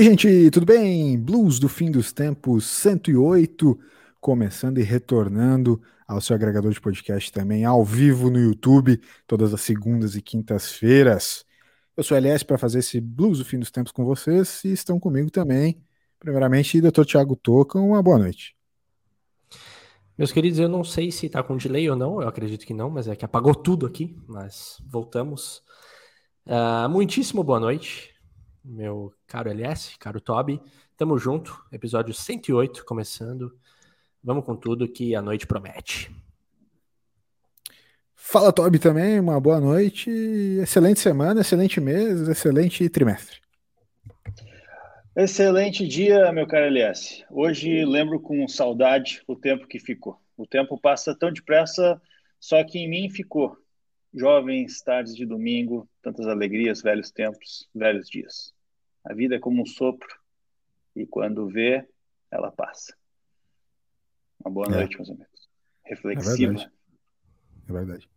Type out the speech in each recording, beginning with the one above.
Fala, gente, tudo bem? Blues do fim dos tempos 108, começando e retornando ao seu agregador de podcast também, ao vivo no YouTube, todas as segundas e quintas-feiras. Eu sou LS para fazer esse Blues do fim dos tempos com vocês e estão comigo também, primeiramente, Dr. Tiago Toca, uma boa noite. Meus queridos, eu não sei se está com delay ou não, eu acredito que não, mas é que apagou tudo aqui, mas voltamos. Uh, muitíssimo boa noite, meu caro LS, caro Toby. Tamo junto, episódio 108 começando. Vamos com tudo que a noite promete. Fala, Toby, também. Uma boa noite. Excelente semana, excelente mês, excelente trimestre. Excelente dia, meu caro LS. Hoje lembro com saudade o tempo que ficou. O tempo passa tão depressa, só que em mim ficou. Jovens tardes de domingo, tantas alegrias, velhos tempos, velhos dias. A vida é como um sopro e quando vê, ela passa. Uma boa é. noite, meus amigos. Reflexiva. É verdade. É verdade.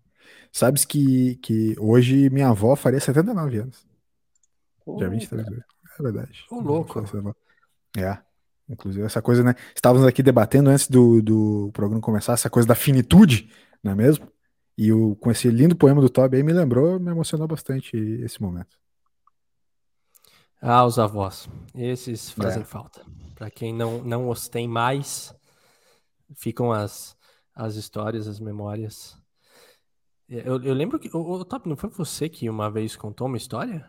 Sabes que, que hoje minha avó faria 79 anos. Oh, Já 23 vezes. É verdade. Ô, louco. É. Inclusive, essa coisa, né? Estávamos aqui debatendo antes do, do programa começar, essa coisa da finitude, não é mesmo? E o, com esse lindo poema do Toby aí me lembrou, me emocionou bastante esse momento. Ah, os avós. Esses fazem é. falta. Para quem não, não os tem mais, ficam as, as histórias, as memórias. Eu, eu lembro que. O, o Top, não foi você que uma vez contou uma história?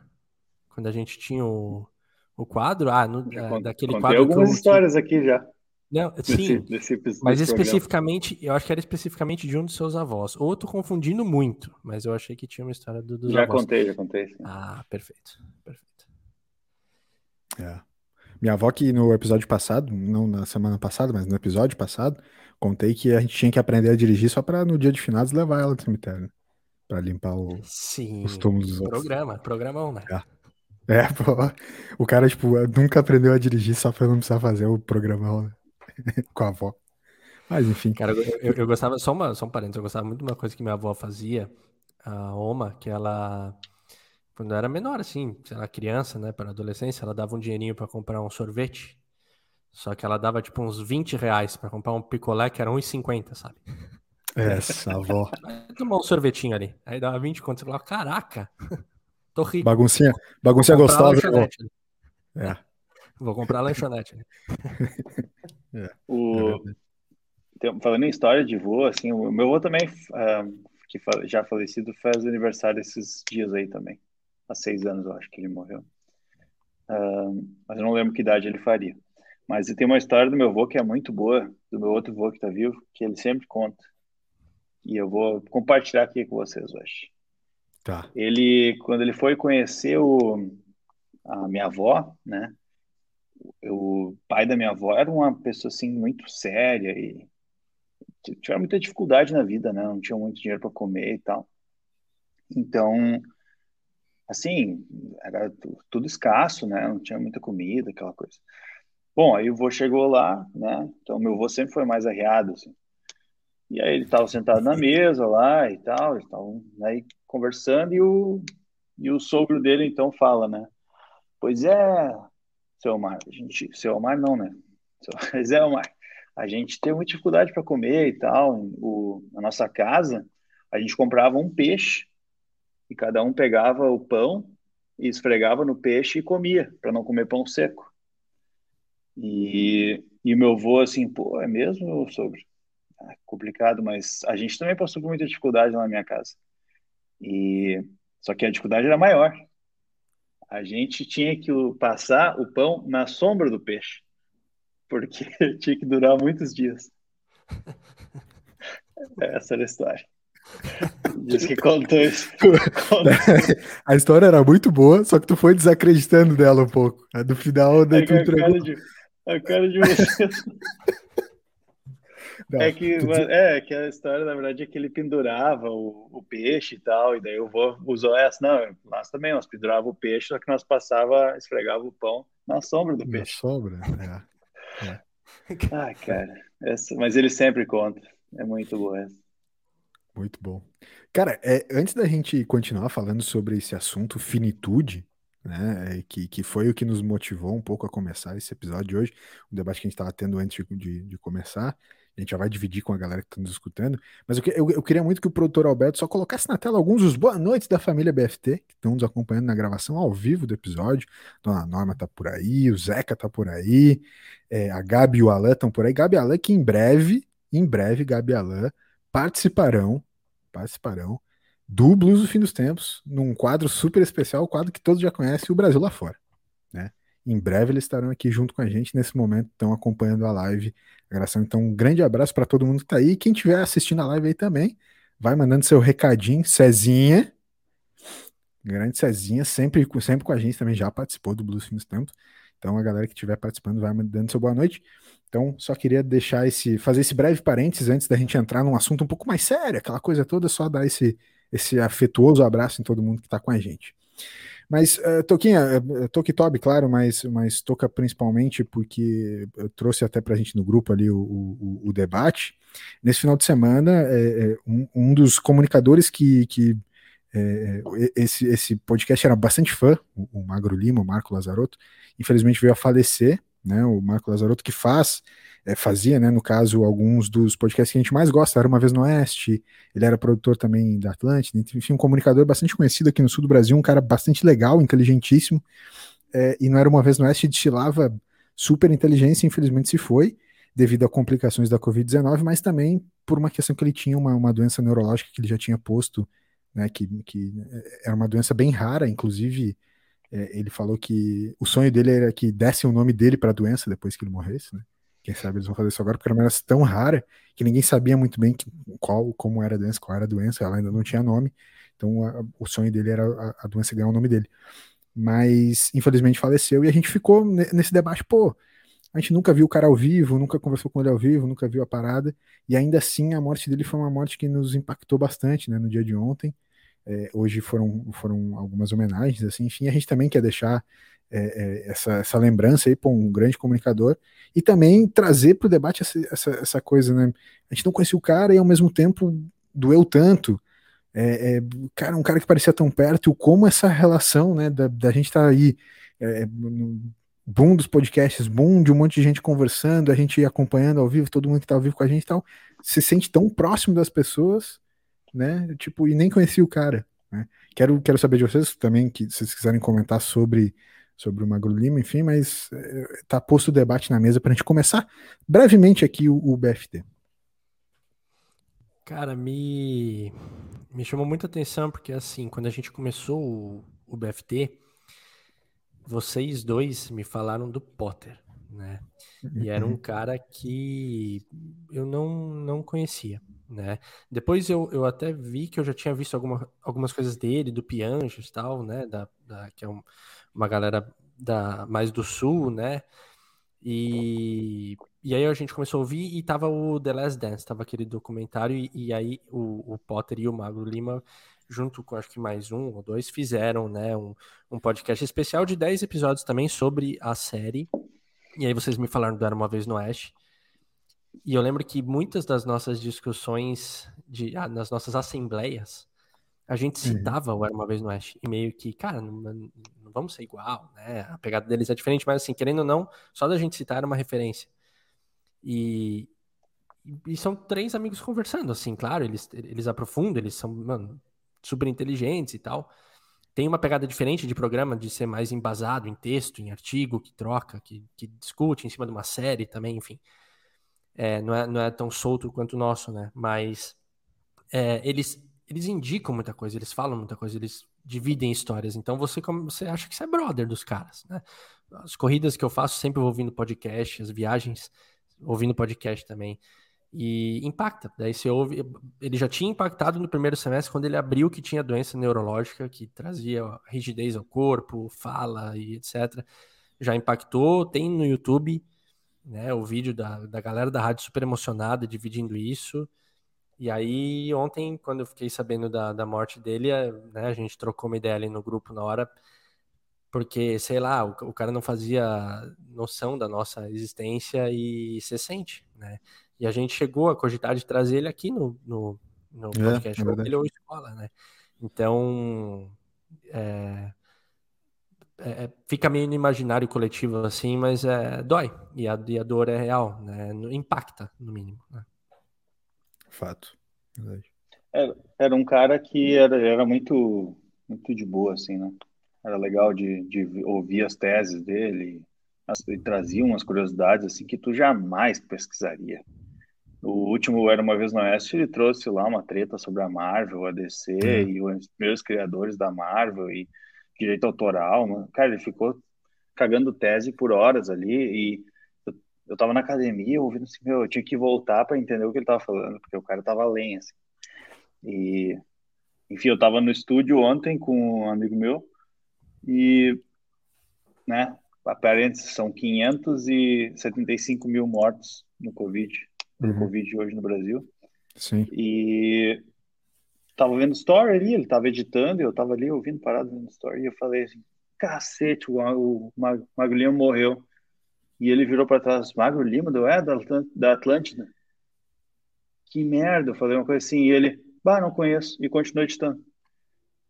Quando a gente tinha o, o quadro? Ah, no, é, daquele Contei quadro. algumas histórias aqui já. Não, sim, desse, desse, mas especificamente, eu acho que era especificamente de um dos seus avós. Ou eu tô confundindo muito, mas eu achei que tinha uma história do, dos já avós. Já contei, já contei. Sim. Ah, perfeito, perfeito. É. Minha avó que no episódio passado, não na semana passada, mas no episódio passado, contei que a gente tinha que aprender a dirigir só para no dia de finados levar ela pro cemitério, né? Pra limpar o, Sim, os túmulos dos outros. Programa, programão, né? É. É, pô, o cara, tipo, nunca aprendeu a dirigir só pra não precisar fazer o programão né? com a avó. Mas, enfim. Cara, eu, eu, eu, gostava, só, uma, só um parênteses, eu gostava muito de uma coisa que minha avó fazia, a Oma, que ela quando eu era menor, assim, sei lá, criança, né, para adolescência, ela dava um dinheirinho para comprar um sorvete. Só que ela dava tipo uns 20 reais para comprar um picolé que era 1,50, sabe? Essa avó. Tomar um sorvetinho ali. Aí dava 20 conto. Você falava, caraca, tô rico. Baguncinha, baguncinha gostosa. É. Vou comprar a lanchonete. é. O... É falando em história de voo, assim, o meu avô também, uh, que já falecido, faz aniversário esses dias aí também há seis anos, eu acho que ele morreu. Uh, mas eu não lembro que idade ele faria. Mas tem uma história do meu avô que é muito boa, do meu outro avô que está vivo, que ele sempre conta. E eu vou compartilhar aqui com vocês hoje. Tá. Ele, quando ele foi conhecer o, a minha avó, né? O pai da minha avó era uma pessoa assim muito séria e tiveram muita dificuldade na vida, né? Não tinham muito dinheiro para comer e tal. Então, assim, era tudo escasso, né? Não tinha muita comida, aquela coisa. Bom, aí o vô chegou lá, né? Então, meu vô sempre foi mais arriado, assim. E aí ele estava sentado na mesa lá e tal, eles estavam aí né, conversando e o, e o sogro dele então fala, né? Pois é, seu Omar, a gente, seu Omar não, né? Pois é, Omar, a gente tem muita dificuldade para comer e tal. O, na nossa casa, a gente comprava um peixe e cada um pegava o pão e esfregava no peixe e comia, para não comer pão seco. E, e o meu avô, assim, pô, é mesmo, sogro? É complicado, mas a gente também passou por muita dificuldade na minha casa. E só que a dificuldade era maior. A gente tinha que passar o pão na sombra do peixe, porque tinha que durar muitos dias. Essa era a história. Diz que contou isso. A história era muito boa, só que tu foi desacreditando dela um pouco. A do final, daí é tu entregou. Cara de, a cara de vocês. Não, é, que, tu... é que a história, na verdade, é que ele pendurava o, o peixe e tal, e daí o vô usou essa. Não, nós também, nós pendurava o peixe, só que nós passava, esfregava o pão na sombra do peixe. Na sombra, é. é. Ah, cara, essa, mas ele sempre conta. É muito boa essa. Muito bom. Cara, é, antes da gente continuar falando sobre esse assunto, finitude, né? Que, que foi o que nos motivou um pouco a começar esse episódio de hoje, o debate que a gente estava tendo antes de, de começar. A gente já vai dividir com a galera que está nos escutando. Mas eu, eu, eu, queria muito que o produtor Alberto só colocasse na tela alguns dos boa noites da família BFT, que estão nos acompanhando na gravação ao vivo do episódio. Dona Norma tá por aí, o Zeca tá por aí, é, a Gabi e o Alan estão por aí. Gabi e Alan, que em breve, em breve, Gabi e Alan participarão, participarão do Blues do Fim dos Tempos, num quadro super especial, o quadro que todos já conhecem, o Brasil lá fora. Né? Em breve eles estarão aqui junto com a gente nesse momento, estão acompanhando a live. Então, um grande abraço para todo mundo que está aí. Quem estiver assistindo a live aí também, vai mandando seu recadinho. Cezinha, grande Cezinha, sempre, sempre com a gente também, já participou do Blues Fim dos Tempos. Então, a galera que estiver participando vai mandando seu boa noite. Então, só queria deixar esse, fazer esse breve parênteses antes da gente entrar num assunto um pouco mais sério, aquela coisa toda, só dar esse, esse afetuoso abraço em todo mundo que está com a gente. Mas, uh, Toquinha, uh, claro, mas, mas toca principalmente porque eu trouxe até para a gente no grupo ali o, o, o debate. Nesse final de semana, é, um, um, dos comunicadores que, que é, esse, esse podcast era bastante fã, o, o Magro Lima, o Marco Lazarotto, infelizmente veio a falecer, né? O Marco Lazarotto que faz é, fazia, né, no caso, alguns dos podcasts que a gente mais gosta, era Uma Vez no Oeste, ele era produtor também da Atlântida, enfim, um comunicador bastante conhecido aqui no sul do Brasil, um cara bastante legal, inteligentíssimo, é, e não era Uma Vez no Oeste, destilava super inteligência, infelizmente se foi, devido a complicações da Covid-19, mas também por uma questão que ele tinha uma, uma doença neurológica que ele já tinha posto, né, que, que era uma doença bem rara, inclusive é, ele falou que o sonho dele era que desse o nome dele para a doença depois que ele morresse, né? Quem sabe eles vão fazer isso agora, porque era uma doença tão rara que ninguém sabia muito bem que, qual, como era a doença, qual era a doença, ela ainda não tinha nome. Então a, o sonho dele era a, a, doença ganhar o nome dele. Mas infelizmente faleceu e a gente ficou nesse debate, pô, a gente nunca viu o cara ao vivo, nunca conversou com ele ao vivo, nunca viu a parada, e ainda assim a morte dele foi uma morte que nos impactou bastante, né, no dia de ontem. É, hoje foram, foram algumas homenagens, assim, enfim, a gente também quer deixar é, é, essa, essa lembrança aí para um grande comunicador e também trazer para o debate essa, essa, essa, coisa, né? A gente não conhecia o cara e ao mesmo tempo doeu tanto. É, é, cara, um cara que parecia tão perto, e como essa relação, né, da, da gente estar tá aí, é, no boom dos podcasts, boom de um monte de gente conversando, a gente acompanhando ao vivo, todo mundo que tá ao vivo com a gente e tal, se sente tão próximo das pessoas, né, tipo, e nem conhecia o cara, né? Quero, quero saber de vocês também, que se vocês quiserem comentar sobre sobre o Magro Lima, enfim, mas eh, posto o debate na mesa para a gente começar brevemente aqui o, o, BFT. Cara, me, me chamou muita atenção porque, assim, quando a gente começou o, o BFT, vocês dois me falaram do Potter, né? E era um uhum. cara que eu não, não conhecia, né? Depois eu, eu até vi que eu já tinha visto alguma, algumas coisas dele, do Pianjos e tal, né? Da, da, que é um, uma galera da, mais do sul, né? E, e aí a gente começou a ouvir e tava o The Last Dance, tava aquele documentário, e, e aí o, o, Potter e o Magro Lima, junto com acho que mais um ou dois, fizeram né, um, um podcast especial de 10 episódios também sobre a série. E aí vocês me falaram do Era Uma Vez no Oeste. E eu lembro que muitas das nossas discussões, de, ah, nas nossas assembleias, a gente uhum. citava uhum. o Era Uma Vez no Oeste. E meio que, cara, não, vamos ser igual, né? A pegada deles é diferente, mas assim, querendo ou não, só da gente citar era uma referência. E, e são três amigos conversando, assim, claro, eles, eles aprofundam, eles são, mano, super inteligentes e tal. Tem uma pegada diferente de programa, de ser mais embasado em texto, em artigo, que troca, que, que discute em cima de uma série também, enfim. É, não, é, não é tão solto quanto o nosso, né? Mas é, eles, eles indicam muita coisa, eles falam muita coisa, eles dividem histórias. Então você, você acha que você é brother dos caras, né? As corridas que eu faço sempre vou ouvindo podcast, as viagens ouvindo podcast também. E impacta. Daí você ouve. Ele já tinha impactado no primeiro semestre quando ele abriu que tinha doença neurológica que trazia rigidez ao corpo, fala e etc. Já impactou. Tem no YouTube né, o vídeo da, da galera da rádio super emocionada dividindo isso. E aí, ontem, quando eu fiquei sabendo da, da morte dele, né, a gente trocou uma ideia ali no grupo na hora, porque, sei lá, o, o cara não fazia noção da nossa existência e se sente, né? E a gente chegou a cogitar de trazer ele aqui no, no, no é, podcast, é, é ele ou escola, né? Então, é, é, fica meio no imaginário coletivo assim, mas é, dói. E a, e a dor é real, né? Impacta, no mínimo. Né? Fato. Verdade. Era, era um cara que era, era muito, muito de boa, assim, né? Era legal de, de ouvir as teses dele. e trazia umas curiosidades, assim, que tu jamais pesquisaria. O último Era Uma Vez no Oeste, ele trouxe lá uma treta sobre a Marvel, a DC uhum. e os primeiros criadores da Marvel e direito autoral. Mano. Cara, ele ficou cagando tese por horas ali e eu, eu tava na academia ouvindo assim, meu, eu tinha que voltar para entender o que ele tava falando, porque o cara tava além, assim. E, enfim, eu tava no estúdio ontem com um amigo meu e, né, aparentes são 575 mil mortos no Covid, no uhum. Covid hoje no Brasil. Sim. E tava vendo story ali, ele tava editando, e eu tava ali ouvindo parado vendo story, e eu falei assim, cacete, o, o Magro Lima morreu. E ele virou para trás, Magro Lima, do, é, da Atlântida. Que merda, eu falei uma coisa assim, e ele, bah, não conheço, e continuou editando.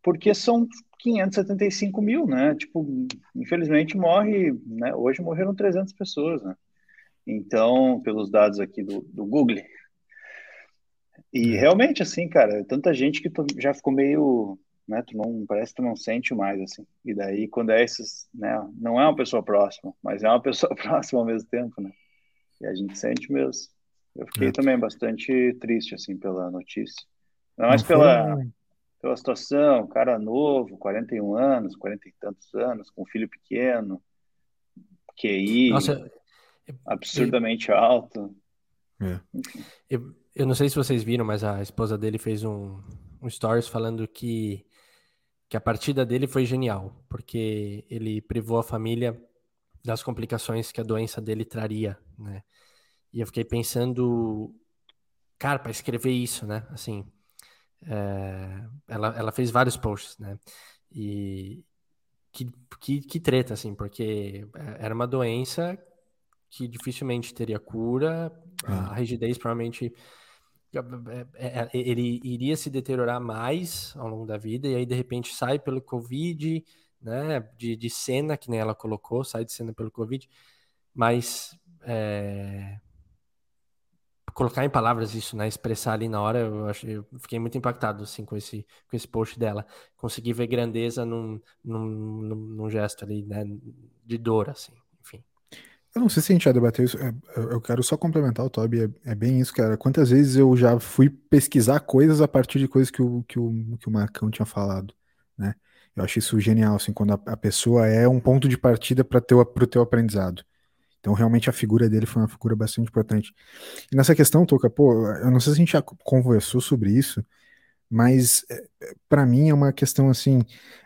Porque são 575 mil, né? Tipo, infelizmente morre, né? Hoje morreram 300 pessoas, né? Então, pelos dados aqui do, do Google, e é. realmente, assim, cara, tanta gente que tu já ficou meio, né, tu não, parece que tu não sente mais, assim. E daí, quando é esses, né, não é uma pessoa próxima, mas é uma pessoa próxima ao mesmo tempo, né? E a gente sente mesmo. Eu fiquei é. também bastante triste, assim, pela notícia. Não mais pela, pela situação, cara novo, 41 anos, 40 e tantos anos, com um filho pequeno, QI Nossa, absurdamente eu, alto. É. Eu, eu não sei se vocês viram, mas a esposa dele fez um, um stories falando que, que a partida dele foi genial, porque ele privou a família das complicações que a doença dele traria, né? E eu fiquei pensando, cara, para escrever isso, né? Assim, é, ela, ela fez vários posts, né? E que, que, que treta, assim, porque era uma doença que dificilmente teria cura, ah. a rigidez provavelmente é, é, é, ele iria se deteriorar mais ao longo da vida, e aí de repente sai pelo Covid, né? De, de cena, que nem ela colocou, sai de cena pelo Covid, mas é, colocar em palavras isso, né? Expressar ali na hora, eu, acho, eu fiquei muito impactado assim, com, esse, com esse post dela. Consegui ver grandeza num, num, num, num gesto ali, né? De dor, assim. Eu não sei se a gente já debateu isso. É, eu quero só complementar o Toby. É, é, bem isso, cara. Quantas vezes eu já fui pesquisar coisas a partir de coisas que o, que o, que o Marcão tinha falado, né? Eu acho isso genial, assim, quando a, a pessoa é um ponto de partida para o teu aprendizado. Então, realmente, a figura dele foi uma figura bastante importante. E nessa questão, Toca, pô, eu não sei se a gente já conversou sobre isso, mas é, para mim é uma questão assim: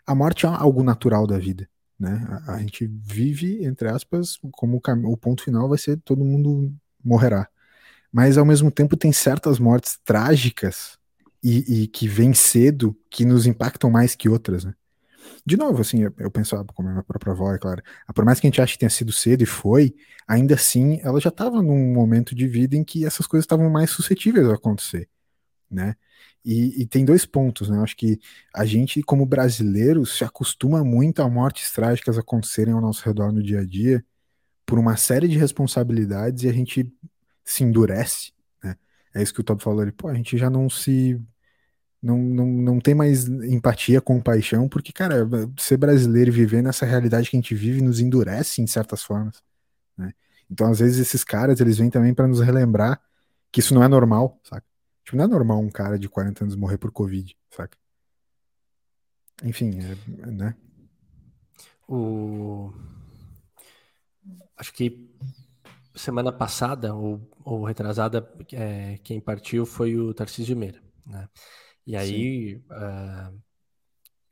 a morte é algo natural da vida. Né? A, a gente vive, entre aspas, como o, o ponto final vai ser todo mundo morrerá. Mas ao mesmo tempo tem certas mortes trágicas e, e que vêm cedo que nos impactam mais que outras, né? De novo, assim, eu, eu penso, ah, como a minha própria avó, é claro, ah, por mais que a gente ache que tenha sido cedo e foi, ainda assim, ela já estava num momento de vida em que essas coisas estavam mais suscetíveis a acontecer, né? E, e, tem dois pontos, né? Eu acho que a gente, como brasileiros, se acostuma muito a mortes trágicas acontecerem ao nosso redor no dia a dia por uma série de responsabilidades e a gente se endurece, né? É isso que o Top falou ali. Pô, a gente já não se. Não, não, não tem mais empatia, compaixão, porque, cara, ser brasileiro e viver nessa realidade que a gente vive nos endurece em certas formas, né? Então, às vezes, esses caras, eles vêm também para nos relembrar que isso não é normal, saca? Tipo, não é normal um cara de 40 anos morrer por Covid, saca? Enfim, é, né? O... Acho que semana passada, ou, ou retrasada, é, quem partiu foi o Tarcísio Meira, né? E aí, uh,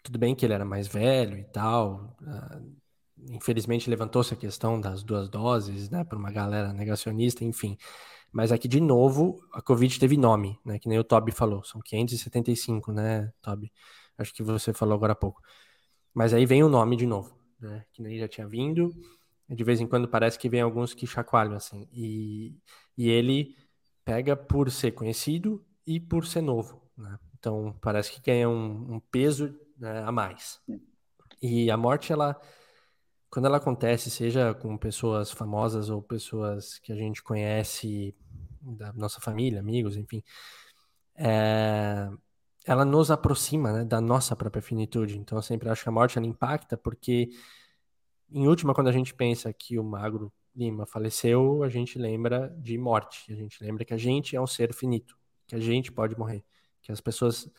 tudo bem que ele era mais velho e tal, uh, infelizmente levantou-se a questão das duas doses, né, por uma galera negacionista, enfim. Mas aqui, de novo, a Covid teve nome, né? Que nem o Toby falou. São 575, né, Toby? Acho que você falou agora há pouco. Mas aí vem o nome de novo, né? Que nem já tinha vindo. De vez em quando parece que vem alguns que chacoalham, assim. E, e ele pega por ser conhecido e por ser novo, né? Então, parece que ganha um, um peso né, a mais. E a morte, ela quando ela acontece, seja com pessoas famosas ou pessoas que a gente conhece da nossa família, amigos, enfim, é, ela nos aproxima né, da nossa própria finitude. Então eu sempre acho que a morte ela impacta porque, em última, quando a gente pensa que o Magro Lima faleceu, a gente lembra de morte, a gente lembra que a gente é um ser finito, que a gente pode morrer, que as pessoas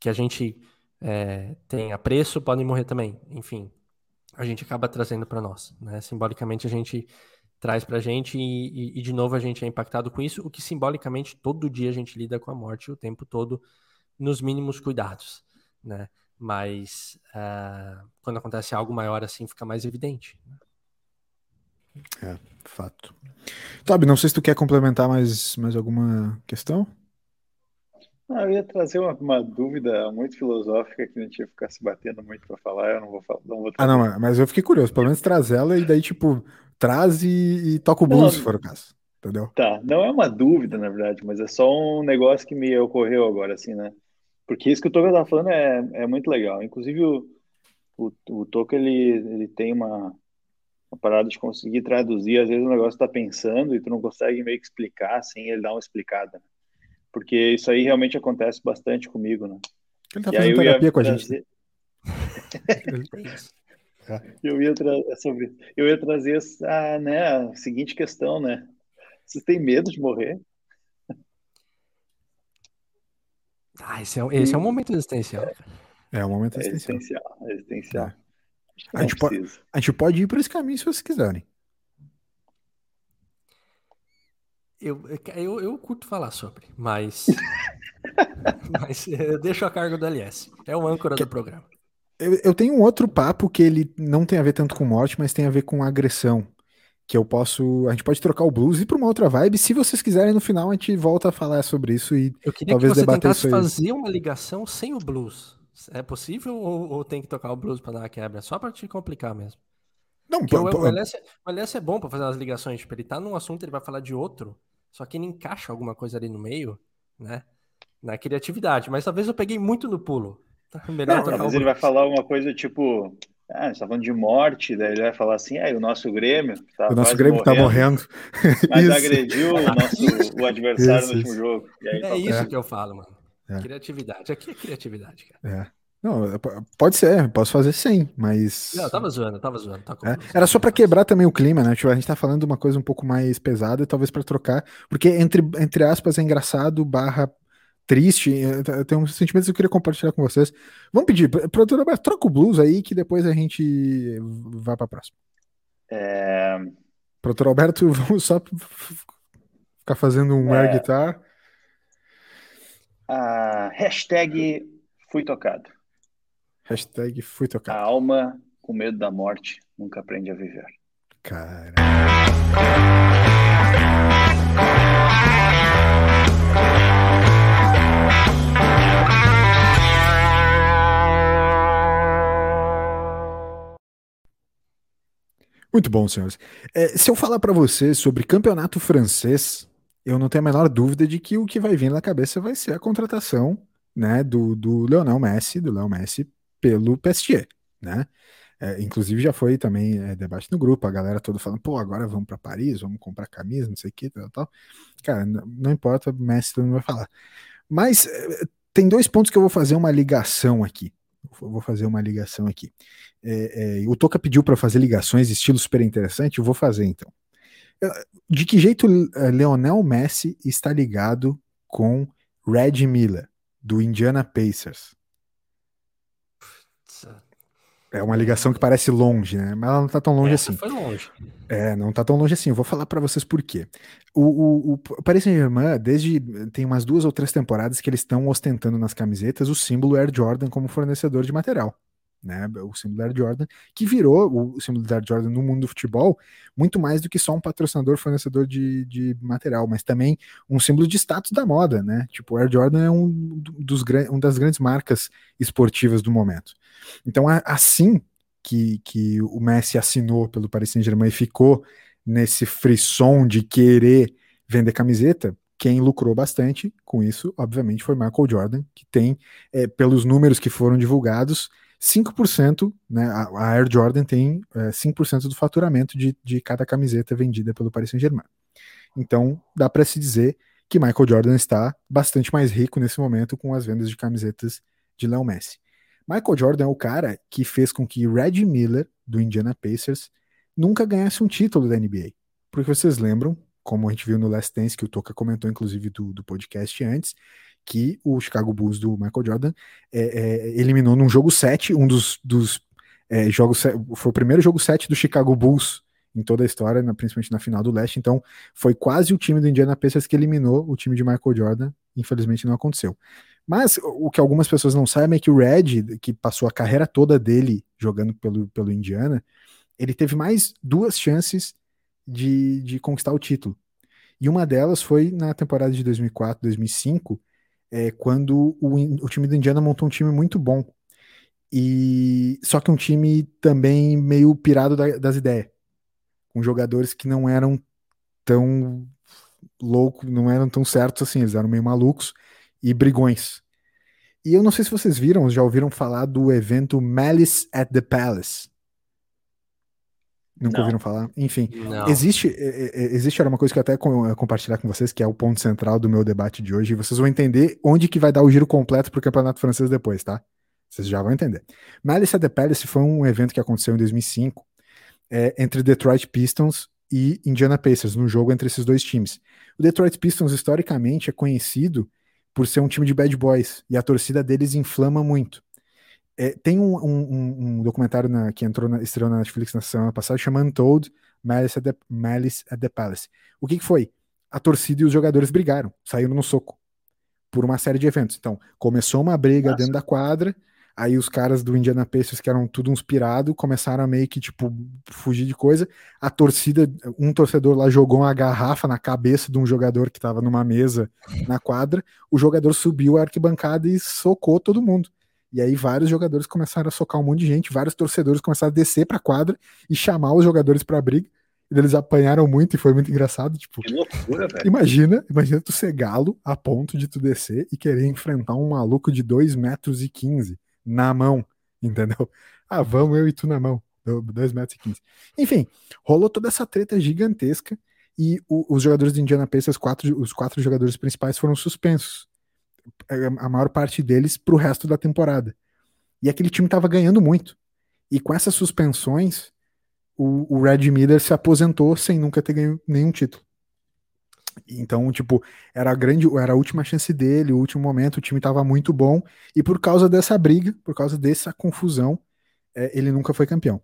que a gente é, tem apreço podem morrer também, enfim, a gente acaba trazendo para nós, né? Simbolicamente a gente traz para a gente e, e, e, de novo a gente é impactado com isso, o que simbolicamente todo dia a gente lida com a morte o tempo todo nos mínimos cuidados, né? Mas uh, quando acontece algo maior assim fica mais evidente. Né? É, fato. Tobi, não sei se tu quer complementar mais, mais alguma questão? Ah, eu ia trazer uma, uma, dúvida muito filosófica que a gente ia ficar se batendo muito para falar, eu não vou falar. Não vou ah, não, mas eu fiquei curioso, pelo menos traz ela e daí, tipo, traz e, e toca o blues, não, se for o caso. Entendeu? Tá, não é uma dúvida, na verdade, mas é só um negócio que me ocorreu agora, assim, né? Porque isso que o Toca tá falando é, é muito legal. Inclusive, o, o, o Toca, ele, ele tem uma, uma parada de conseguir traduzir. Às vezes o negócio tá pensando e tu não consegue meio que explicar, assim, ele dá uma explicada. Porque isso aí realmente acontece bastante comigo, né? Ele tá e fazendo terapia com a gente. eu ia trazer sobre, eu ia trazer a, né, a seguinte questão, né? Vocês têm medo de morrer? Ah, esse é, esse é um momento existencial. É, é um momento existencial. É existencial. É existencial. É. A, gente pode, a gente pode ir por esse caminho se vocês quiserem. Eu, eu, eu curto falar sobre, mas. mas eu deixo a cargo do LS. É o âncora que, do programa. Eu, eu tenho um outro papo que ele não tem a ver tanto com morte, mas tem a ver com agressão que eu posso. A gente pode trocar o blues e ir para uma outra vibe. Se vocês quiserem, no final a gente volta a falar sobre isso e eu queria talvez que você debater isso aí. fazer uma ligação sem o blues. É possível ou, ou tem que tocar o blues para dar uma quebra? Só para te complicar mesmo. Não, pô, o, o, LS, o LS é bom para fazer as ligações. Tipo, ele tá num assunto, ele vai falar de outro, só que ele encaixa alguma coisa ali no meio, né? Na criatividade. Mas talvez eu peguei muito no pulo. Tá melhor não, mas ele vai falar uma coisa tipo ah, está falando de morte, daí ele vai falar assim, ah, o nosso Grêmio tá O nosso Grêmio está morrendo. Mas agrediu o nosso o adversário isso, no último jogo. Aí, é isso é. que eu falo, mano. É. Criatividade. Aqui é criatividade, cara. É. Não, pode ser, posso fazer sem, mas. Não, tava zoando, tava zoando. Tá é, era só para quebrar também o clima, né? Tipo, a gente tá falando de uma coisa um pouco mais pesada, talvez para trocar, porque entre, entre aspas é engraçado barra triste. Eu tenho uns sentimentos que eu queria compartilhar com vocês. Vamos pedir, produtor Roberto, troca o blues aí que depois a gente vai para a próxima. É... Produtor Alberto, vamos só ficar fazendo um é... air guitar. A hashtag fui tocado. Hashtag fui tocado. A alma com medo da morte nunca aprende a viver. Cara. Muito bom, senhores. É, se eu falar para você sobre campeonato francês, eu não tenho a menor dúvida de que o que vai vir na cabeça vai ser a contratação né, do, do Leonel Messi, do Léo Messi, pelo PSG, né? É, inclusive já foi também é, debate no grupo, a galera toda falando, pô, agora vamos para Paris, vamos comprar camisa, não sei o que, tal, tal. Cara, não, não importa, Messi todo mundo vai falar. Mas é, tem dois pontos que eu vou fazer uma ligação aqui. Vou fazer uma ligação aqui. É, é, o Toca pediu para fazer ligações, estilo super interessante, eu vou fazer então. De que jeito é, Leonel Messi está ligado com Red Miller, do Indiana Pacers? É uma ligação que parece longe, né? Mas ela não tá tão longe Essa assim. Foi longe. É, não tá tão longe assim. Eu vou falar para vocês por quê. O, o, o Paris Saint-Germain, desde tem umas duas ou três temporadas que eles estão ostentando nas camisetas o símbolo Air Jordan como fornecedor de material né? O Air Jordan, que virou o símbolo Air Jordan no mundo do futebol muito mais do que só um patrocinador, fornecedor de, de material, mas também um símbolo de status da moda, né? Tipo, o Air Jordan é um, dos, um das grandes marcas esportivas do momento. Então, assim que, que o Messi assinou pelo Paris Saint-Germain e ficou nesse frisson de querer vender camiseta, quem lucrou bastante com isso, obviamente, foi Michael Jordan, que tem, é, pelos números que foram divulgados, 5%, né, a, Air Jordan tem é, 5% do faturamento de, de cada camiseta vendida pelo Paris Saint-Germain. Então, dá para se dizer que Michael Jordan está bastante mais rico nesse momento com as vendas de camisetas de Léo Messi. Michael Jordan é o cara que fez com que Red Miller, do Indiana Pacers, nunca ganhasse um título da NBA. Porque vocês lembram, como a gente viu no Last Dance, que o Toca comentou, inclusive, do, do podcast antes, que o Chicago Bulls do Michael Jordan é, é, eliminou num jogo 7, um dos, dos é, jogos. Foi o primeiro jogo 7 do Chicago Bulls em toda a história, na, principalmente na final do leste. Então, foi quase o time do Indiana Pacers que eliminou o time de Michael Jordan. Infelizmente, não aconteceu. Mas o que algumas pessoas não sabem é que o Red, que passou a carreira toda dele jogando pelo, pelo Indiana, ele teve mais duas chances de, de conquistar o título. E uma delas foi na temporada de 2004, 2005, é, quando o, o time do Indiana montou um time muito bom. E só que um time também meio pirado da, das ideias, com jogadores que não eram tão loucos, não eram tão certos assim, eles eram meio malucos e brigões. E eu não sei se vocês viram, já ouviram falar do evento Malice at the Palace. Nunca não. ouviram falar? Enfim, não. existe, existe era uma coisa que eu até compartilhar com vocês, que é o ponto central do meu debate de hoje, e vocês vão entender onde que vai dar o giro completo para o Campeonato Francês depois, tá? Vocês já vão entender. Malice at the Palace foi um evento que aconteceu em 2005 é, entre Detroit Pistons e Indiana Pacers, num jogo entre esses dois times. O Detroit Pistons, historicamente, é conhecido por ser um time de bad boys, e a torcida deles inflama muito. É, tem um, um, um documentário na, que entrou na, estreou na Netflix na semana passada, chamado Untold Malice at the, Malice at the Palace. O que, que foi? A torcida e os jogadores brigaram, saíram no soco, por uma série de eventos. Então, começou uma briga Nossa. dentro da quadra, Aí os caras do Indiana Pacers, que eram tudo uns pirado, começaram a meio que, tipo, fugir de coisa. A torcida, um torcedor lá jogou uma garrafa na cabeça de um jogador que estava numa mesa na quadra. O jogador subiu a arquibancada e socou todo mundo. E aí vários jogadores começaram a socar um monte de gente, vários torcedores começaram a descer para a quadra e chamar os jogadores para briga. E eles apanharam muito e foi muito engraçado, tipo. Que loucura, velho. Imagina, imagina tu ser galo a ponto de tu descer e querer enfrentar um maluco de 2 metros e 15 na mão, entendeu? Ah, vamos eu e tu na mão, 2 metros e 15. Enfim, rolou toda essa treta gigantesca e o, os jogadores de Indiana Pacers, quatro, os quatro jogadores principais foram suspensos. É, a maior parte deles para o resto da temporada. E aquele time estava ganhando muito. E com essas suspensões, o, o Red Miller se aposentou sem nunca ter ganho nenhum título. Então, tipo, era a grande, era a última chance dele, o último momento, o time estava muito bom, e por causa dessa briga, por causa dessa confusão, é, ele nunca foi campeão.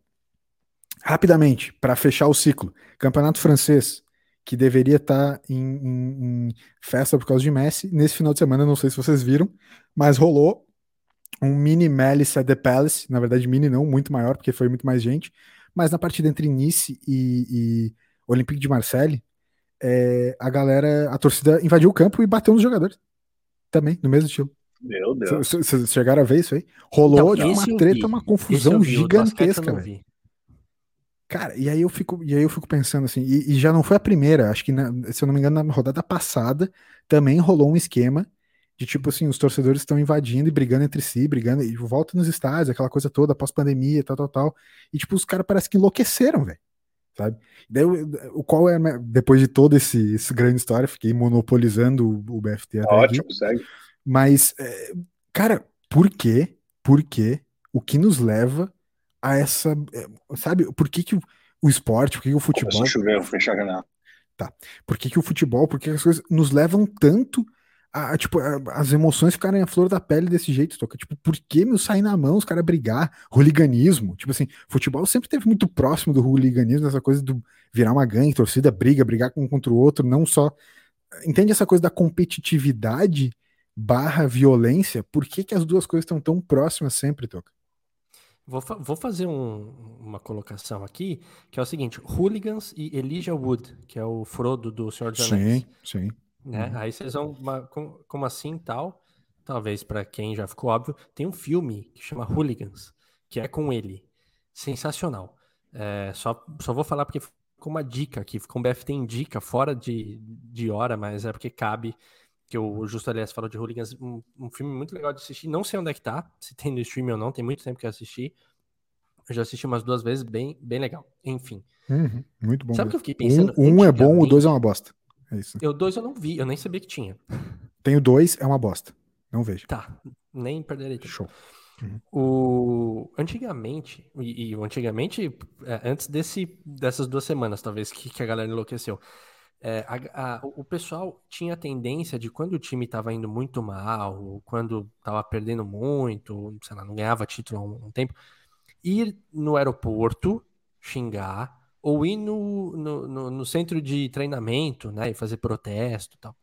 Rapidamente, para fechar o ciclo, campeonato francês, que deveria estar tá em, em, em, festa por causa de Messi, nesse final de semana, não sei se vocês viram, mas rolou um mini Malice at the Palace, na verdade mini não, muito maior, porque foi muito mais gente, mas na partida entre Nice e, e Olympique de Marseille, é, a galera, a torcida invadiu o campo e bateu nos jogadores. Também, no mesmo estilo. Meu Deus. Vocês chegaram a ver isso aí? Rolou então, uma treta, uma confusão gigantesca, velho. Cara, e aí eu fico, e aí eu fico pensando assim, e, e, já não foi a primeira, acho que na, se eu não me engano, na rodada passada também rolou um esquema de tipo assim, os torcedores estão invadindo e brigando entre si, brigando, e volta nos estádios, aquela coisa toda, pós-pandemia, tal, tal, tal. E tipo, os caras parece que enlouqueceram, velho sabe? Daí, o qual é, depois de toda esse, esse grande história, fiquei monopolizando o, o BFT até Ótimo, aqui. segue. Mas, é, cara, por quê? Por quê? O que nos leva a essa, é, sabe? Por que que o, esporte, por que, que o futebol... Começou a chover, vou fechar a janela. Tá. Por que que o futebol, por que as coisas nos levam tanto a, tipo, a, as emoções ficarem à flor da pele desse jeito, toca. Tipo, por que meu sair na mão, os caras brigar? Hooliganismo. Tipo assim, futebol sempre teve muito próximo do hooliganismo, essa coisa do virar uma gangue, torcida, briga, brigar um contra o outro, não só. Entende essa coisa da competitividade barra violência? Por que, que as duas coisas estão tão próximas sempre, Toca? Vou, fa vou fazer um, uma colocação aqui, que é o seguinte: Hooligans e Elijah Wood, que é o Frodo do Senhor dos Anéis. Sim, sim. Né? Uhum. Aí vocês vão, como, como assim tal? Talvez para quem já ficou óbvio, tem um filme que chama Hooligans, que é com ele. Sensacional. É, só, só vou falar porque ficou uma dica aqui, ficou um BFT indica, fora de, de hora, mas é porque cabe que o Justo Aliás falou de Hooligans, um, um, filme muito legal de assistir. Não sei onde é que tá, se tem no stream ou não, tem muito tempo que eu assisti. Eu já assisti umas duas vezes, bem, bem legal. Enfim. Uhum, muito bom. Sabe o que eu fiquei pensando? Um, um é bom, o dois é uma bosta. É isso. Eu dois eu não vi, eu nem sabia que tinha. Tenho dois, é uma bosta. Não vejo. Tá, nem perderei tempo. Show. Uhum. O... Antigamente, e, e antigamente, é, antes desse, dessas duas semanas, talvez, que, que a galera enlouqueceu, é, a, a, o pessoal tinha a tendência de quando o time estava indo muito mal, quando estava perdendo muito, sei lá, não ganhava título há um, um, tempo, ir no aeroporto xingar ou ir no, no, no, no centro de treinamento, né, e fazer protesto tal.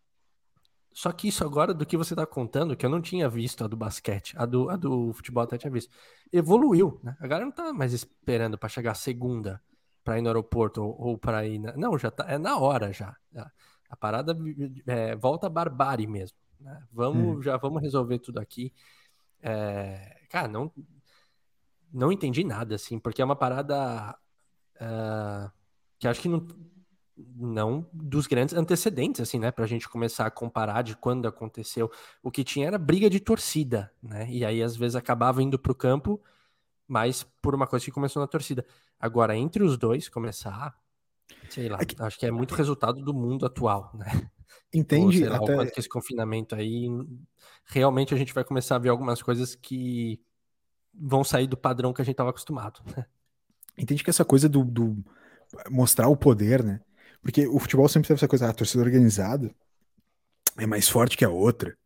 Só que isso agora, do que você está contando, que eu não tinha visto a do basquete, a do, a do futebol até tinha visto, evoluiu, né? A galera não tá mais esperando para chegar segunda para ir no aeroporto ou, ou para ir. Na... Não, já tá, é na hora já. A, a parada é, volta a barbárie mesmo. Né? Vamos, hum. já vamos resolver tudo aqui. É, cara, não, não entendi nada, assim, porque é uma parada uh, que acho que não não dos grandes antecedentes, assim, né? Pra gente começar a comparar de quando aconteceu. O que tinha era briga de torcida, né? E aí, às vezes, acabava indo pro campo, mas por uma coisa que começou na torcida. Agora, entre os dois, começar, sei lá, é acho que é muito resultado do mundo atual, né? Entende? Ou, lá, até... o quanto que esse confinamento aí, realmente a gente vai começar a ver algumas coisas que vão sair do padrão que a gente estava acostumado. Né? Entende que essa coisa do, do mostrar o poder, né? Porque o futebol sempre teve essa coisa, ah, a torcida organizada é mais forte que a outra.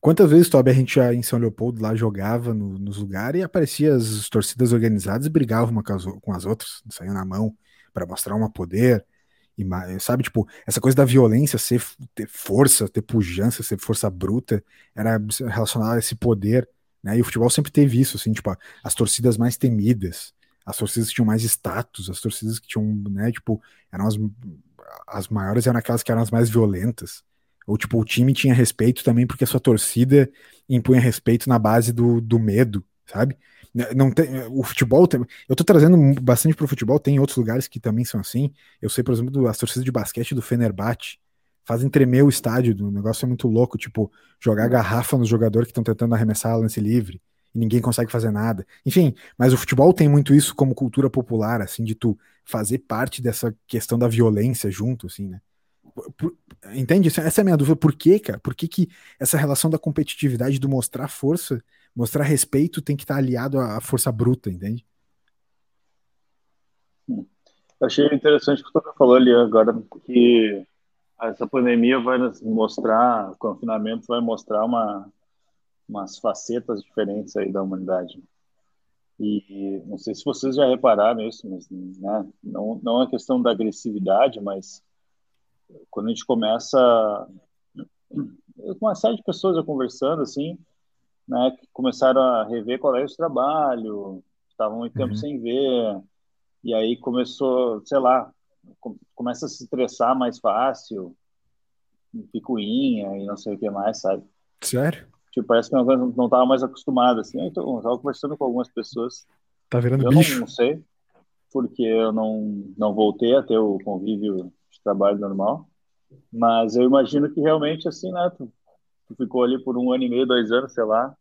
Quantas vezes, Toby, a gente já em São Leopoldo lá jogava no, nos lugares e aparecia as torcidas organizadas e brigavam uma com as, outras, saíam na mão para mostrar uma poder. E, sabe, tipo, essa coisa da violência ser ter força, ter pujança, ser força bruta, era relacionada a esse poder, né? E o futebol sempre teve isso, assim, tipo, as torcidas mais temidas, as torcidas que tinham mais status, as torcidas que tinham, né, tipo, eram as as maiores eram aquelas que eram as mais violentas. Ou, tipo, o time tinha respeito também porque a sua torcida impunha respeito na base do, do medo, sabe? Não tem, o futebol, tem, eu tô trazendo bastante pro futebol, tem outros lugares que também são assim. Eu sei, por exemplo, as torcidas de basquete do Fenerbahçe fazem tremer o estádio, o negócio é muito louco, tipo, jogar garrafa nos jogadores que estão tentando arremessar lance livre e ninguém consegue fazer nada. Enfim, mas o futebol tem muito isso como cultura popular, assim, de tu fazer parte dessa questão da violência junto, assim, né? Por, entende? Essa é a minha dúvida. Por quê, cara? Por que, que essa relação da competitividade, do mostrar força, mostrar respeito, tem que estar aliado à força bruta, entende? Eu achei interessante o que você falou ali agora, que essa pandemia vai nos mostrar, o confinamento vai mostrar uma, umas facetas diferentes aí da humanidade. E não sei se vocês já repararam isso, mas né, não, não é questão da agressividade, mas quando a gente começa com uma série de pessoas conversando assim, né, que começaram a rever qual é o trabalho, estavam muito tempo uhum. sem ver, e aí começou, sei lá, começa a se estressar mais fácil, picuinha e não sei o que mais, sabe? Sério? Tipo, parece que não estava mais acostumado, assim. Então, eu estava conversando com algumas pessoas. Tá virando eu bicho. não sei, porque eu não, não voltei a ter o convívio de trabalho normal. Mas eu imagino que realmente, assim, né? Tu, tu ficou ali por um ano e meio, dois anos, sei lá,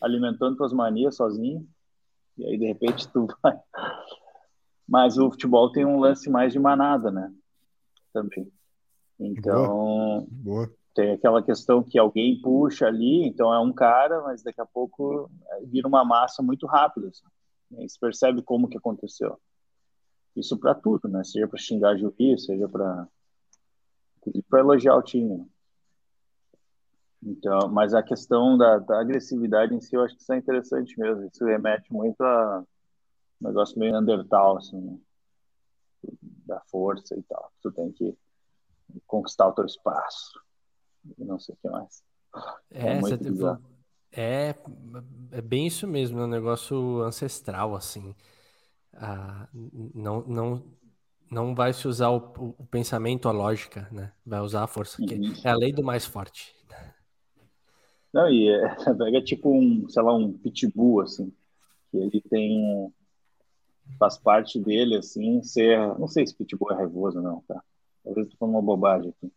alimentando tuas manias sozinho. E aí, de repente, tu vai. Mas o futebol tem um lance mais de manada, né? Também. Então. Boa. Boa tem aquela questão que alguém puxa ali, então é um cara, mas daqui a pouco é, vira uma massa muito rápida. Assim. E se percebe como que aconteceu. Isso para tudo, né? Seja para xingar juiz, seja para para elogiar o time. Então, mas a questão da, da, agressividade em si, eu acho que isso é interessante mesmo. Isso remete muito a um negócio meio Neandertal, assim, né? da força e tal. Tu tem que conquistar o teu espaço e não sei o que mais. É, é, é, é bem isso mesmo, é um negócio ancestral, assim. Não, não, não vai se usar o, o, pensamento, a lógica, né? Vai usar a força. Uhum. é a lei do mais forte. Não, e é, é tipo um, sei lá, um pitbull, assim, que ele tem, faz parte dele, assim, ser, não sei se pitbull é raivoso não, tá? Talvez eu tô falando uma bobagem aqui.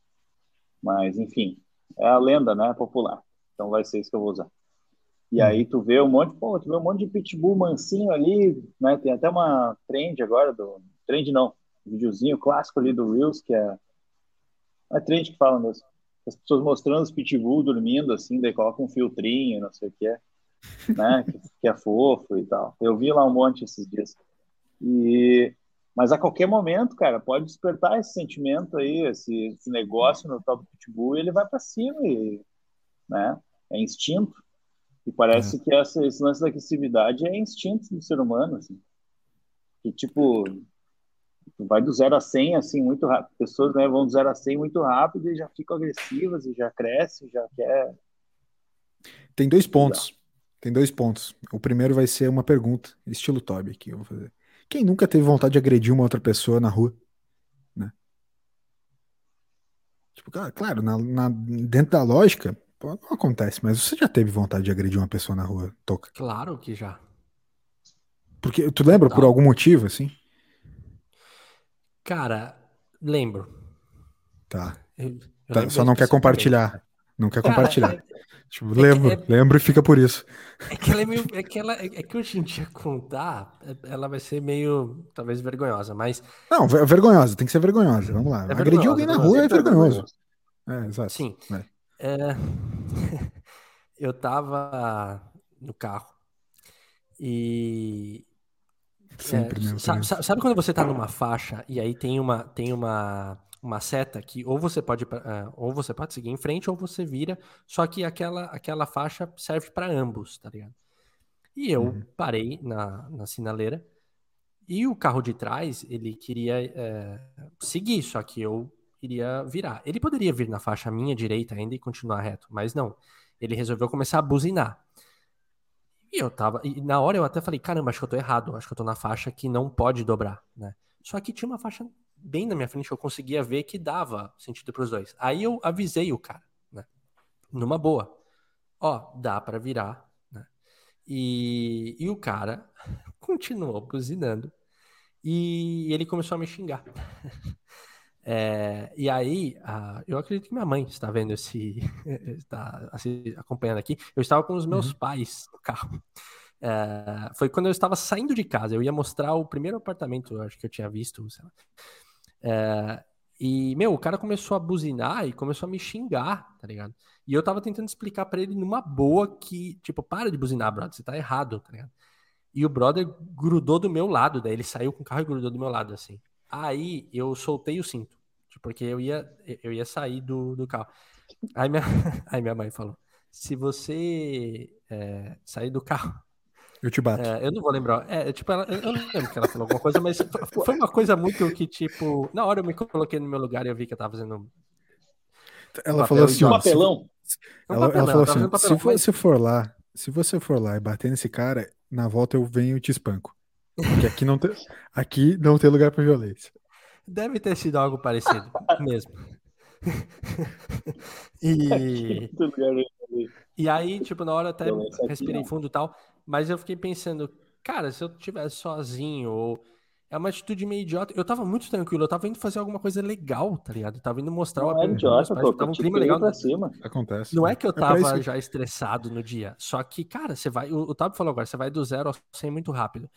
Mas, enfim, é a lenda, né? Popular. Então vai ser isso que eu vou usar. E hum. aí tu vê um monte, pô, tu vê um monte de pitbull mansinho ali, né? Tem até uma trend agora do trend não, um videozinho clássico ali do Reels que é é trend que fala mesmo. As pessoas mostrando os pitbull dormindo assim, daí coloca um filtrinho, não sei o que é, né? que, que é fofo e tal. Eu vi lá um monte esses dias. E mas a qualquer momento, cara, pode despertar esse sentimento aí, esse, esse negócio no tal do pitbull, e ele vai para cima e, né? É instinto. E parece é. que essa, esse lance da agressividade é instinto do ser humano, assim. Que, tipo, vai do zero a 100, assim, muito rápido. Pessoas né, vão do zero a 100 muito rápido e já ficam agressivas e já crescem, já quer... Tem dois pontos. Tem dois pontos. O primeiro vai ser uma pergunta, estilo Toby aqui, eu vou fazer. Quem nunca teve vontade de agredir uma outra pessoa na rua? Né? Tipo, claro, na, na, dentro da lógica, não acontece, mas você já teve vontade de agredir uma pessoa na rua, Toca? Claro que já. Porque tu lembra por algum motivo, assim? Cara, lembro. Tá. Eu, eu tá só não quer compartilhar. Não quer Cara, compartilhar. É, tipo, é lembro, é, lembro e fica por isso. É que ela é meio. É que, ela, é, é que hoje em dia contar, ela vai ser meio. talvez vergonhosa, mas. Não, vergonhosa, tem que ser vergonhosa. Vamos lá. É Agredir alguém na rua é vergonhoso. É, exato. Sim. É. eu tava no carro e Sempre, é, sabe, sabe, quando você tá numa faixa e aí tem uma, tem uma, uma seta que ou você pode uh, ou você pode seguir em frente ou você vira, só que aquela, aquela faixa serve para ambos, tá ligado? E eu uhum. parei na, na sinaleira e o carro de trás ele queria é, seguir, só que eu iria virar. Ele poderia vir na faixa minha direita ainda e continuar reto, mas não. Ele resolveu começar a buzinar. E eu tava. E na hora eu até falei, caramba, acho que eu tô errado. Acho que eu tô na faixa que não pode dobrar, né? Só que tinha uma faixa bem na minha frente eu conseguia ver que dava sentido pros dois. Aí eu avisei o cara, né? Numa boa. Ó, dá para virar, né? E, e o cara continuou buzinando. E ele começou a me xingar. É, e aí, a, eu acredito que minha mãe está vendo esse, está assim, acompanhando aqui. Eu estava com os meus uhum. pais no carro. É, foi quando eu estava saindo de casa. Eu ia mostrar o primeiro apartamento, acho que eu tinha visto. É, e, meu, o cara começou a buzinar e começou a me xingar, tá ligado? E eu tava tentando explicar para ele numa boa que, tipo, para de buzinar, brother, você tá errado, tá ligado? E o brother grudou do meu lado, daí ele saiu com o carro e grudou do meu lado, assim. Aí eu soltei o cinto, porque eu ia, eu ia sair do, do carro. Aí minha, aí minha mãe falou: se você é, sair do carro. Eu te bato. É, eu não vou lembrar. É, tipo, ela, eu não lembro que ela falou alguma coisa, mas foi uma coisa muito que, tipo, na hora eu me coloquei no meu lugar e eu vi que eu tava fazendo. Ela um falou assim: um papelão. Ela, ela falou assim: se você for lá, se você for lá e bater nesse cara, na volta eu venho e te espanco. Porque aqui não tem, aqui não tem lugar para violência. Deve ter sido algo parecido mesmo. e... e aí, tipo, na hora até respirei fundo e tal, mas eu fiquei pensando, cara, se eu tivesse sozinho ou é uma atitude meio idiota. Eu tava muito tranquilo, eu tava indo fazer alguma coisa legal, tá ligado? Eu tava indo mostrar não o é idiota, pô, tava um clima legal. Pra cima. Acontece. Não é que eu é tava é já estressado no dia, só que, cara, você vai, o, o Tab falou agora, você vai do zero ao 100 muito rápido.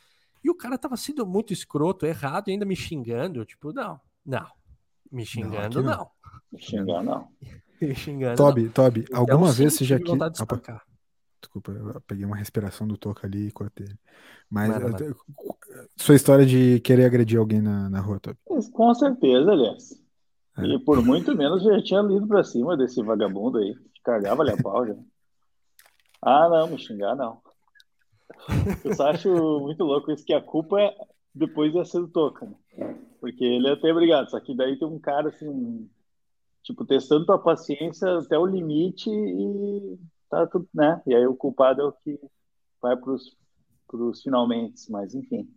E o cara tava sendo muito escroto, errado, e ainda me xingando. Tipo, não, não. Me xingando, não. não. Me xingar, não. me xingando. Toby, não. Toby, então, alguma vez você já quis. Desculpa, eu peguei uma respiração do Toca ali e cortei. Mas sua história de querer agredir alguém na, na rua, Toby? Com certeza, aliás. É. E por muito menos eu já tinha lido pra cima desse vagabundo aí. Cagava ali a pau já. Ah, não, me xingar não. Eu só acho muito louco isso, que a culpa é depois ia ser do Toca. Né? Porque ele é até obrigado, só que daí tem um cara assim, tipo, testando tua paciência até o limite e tá tudo, né? E aí o culpado é o que vai pros, pros finalmente, mas enfim.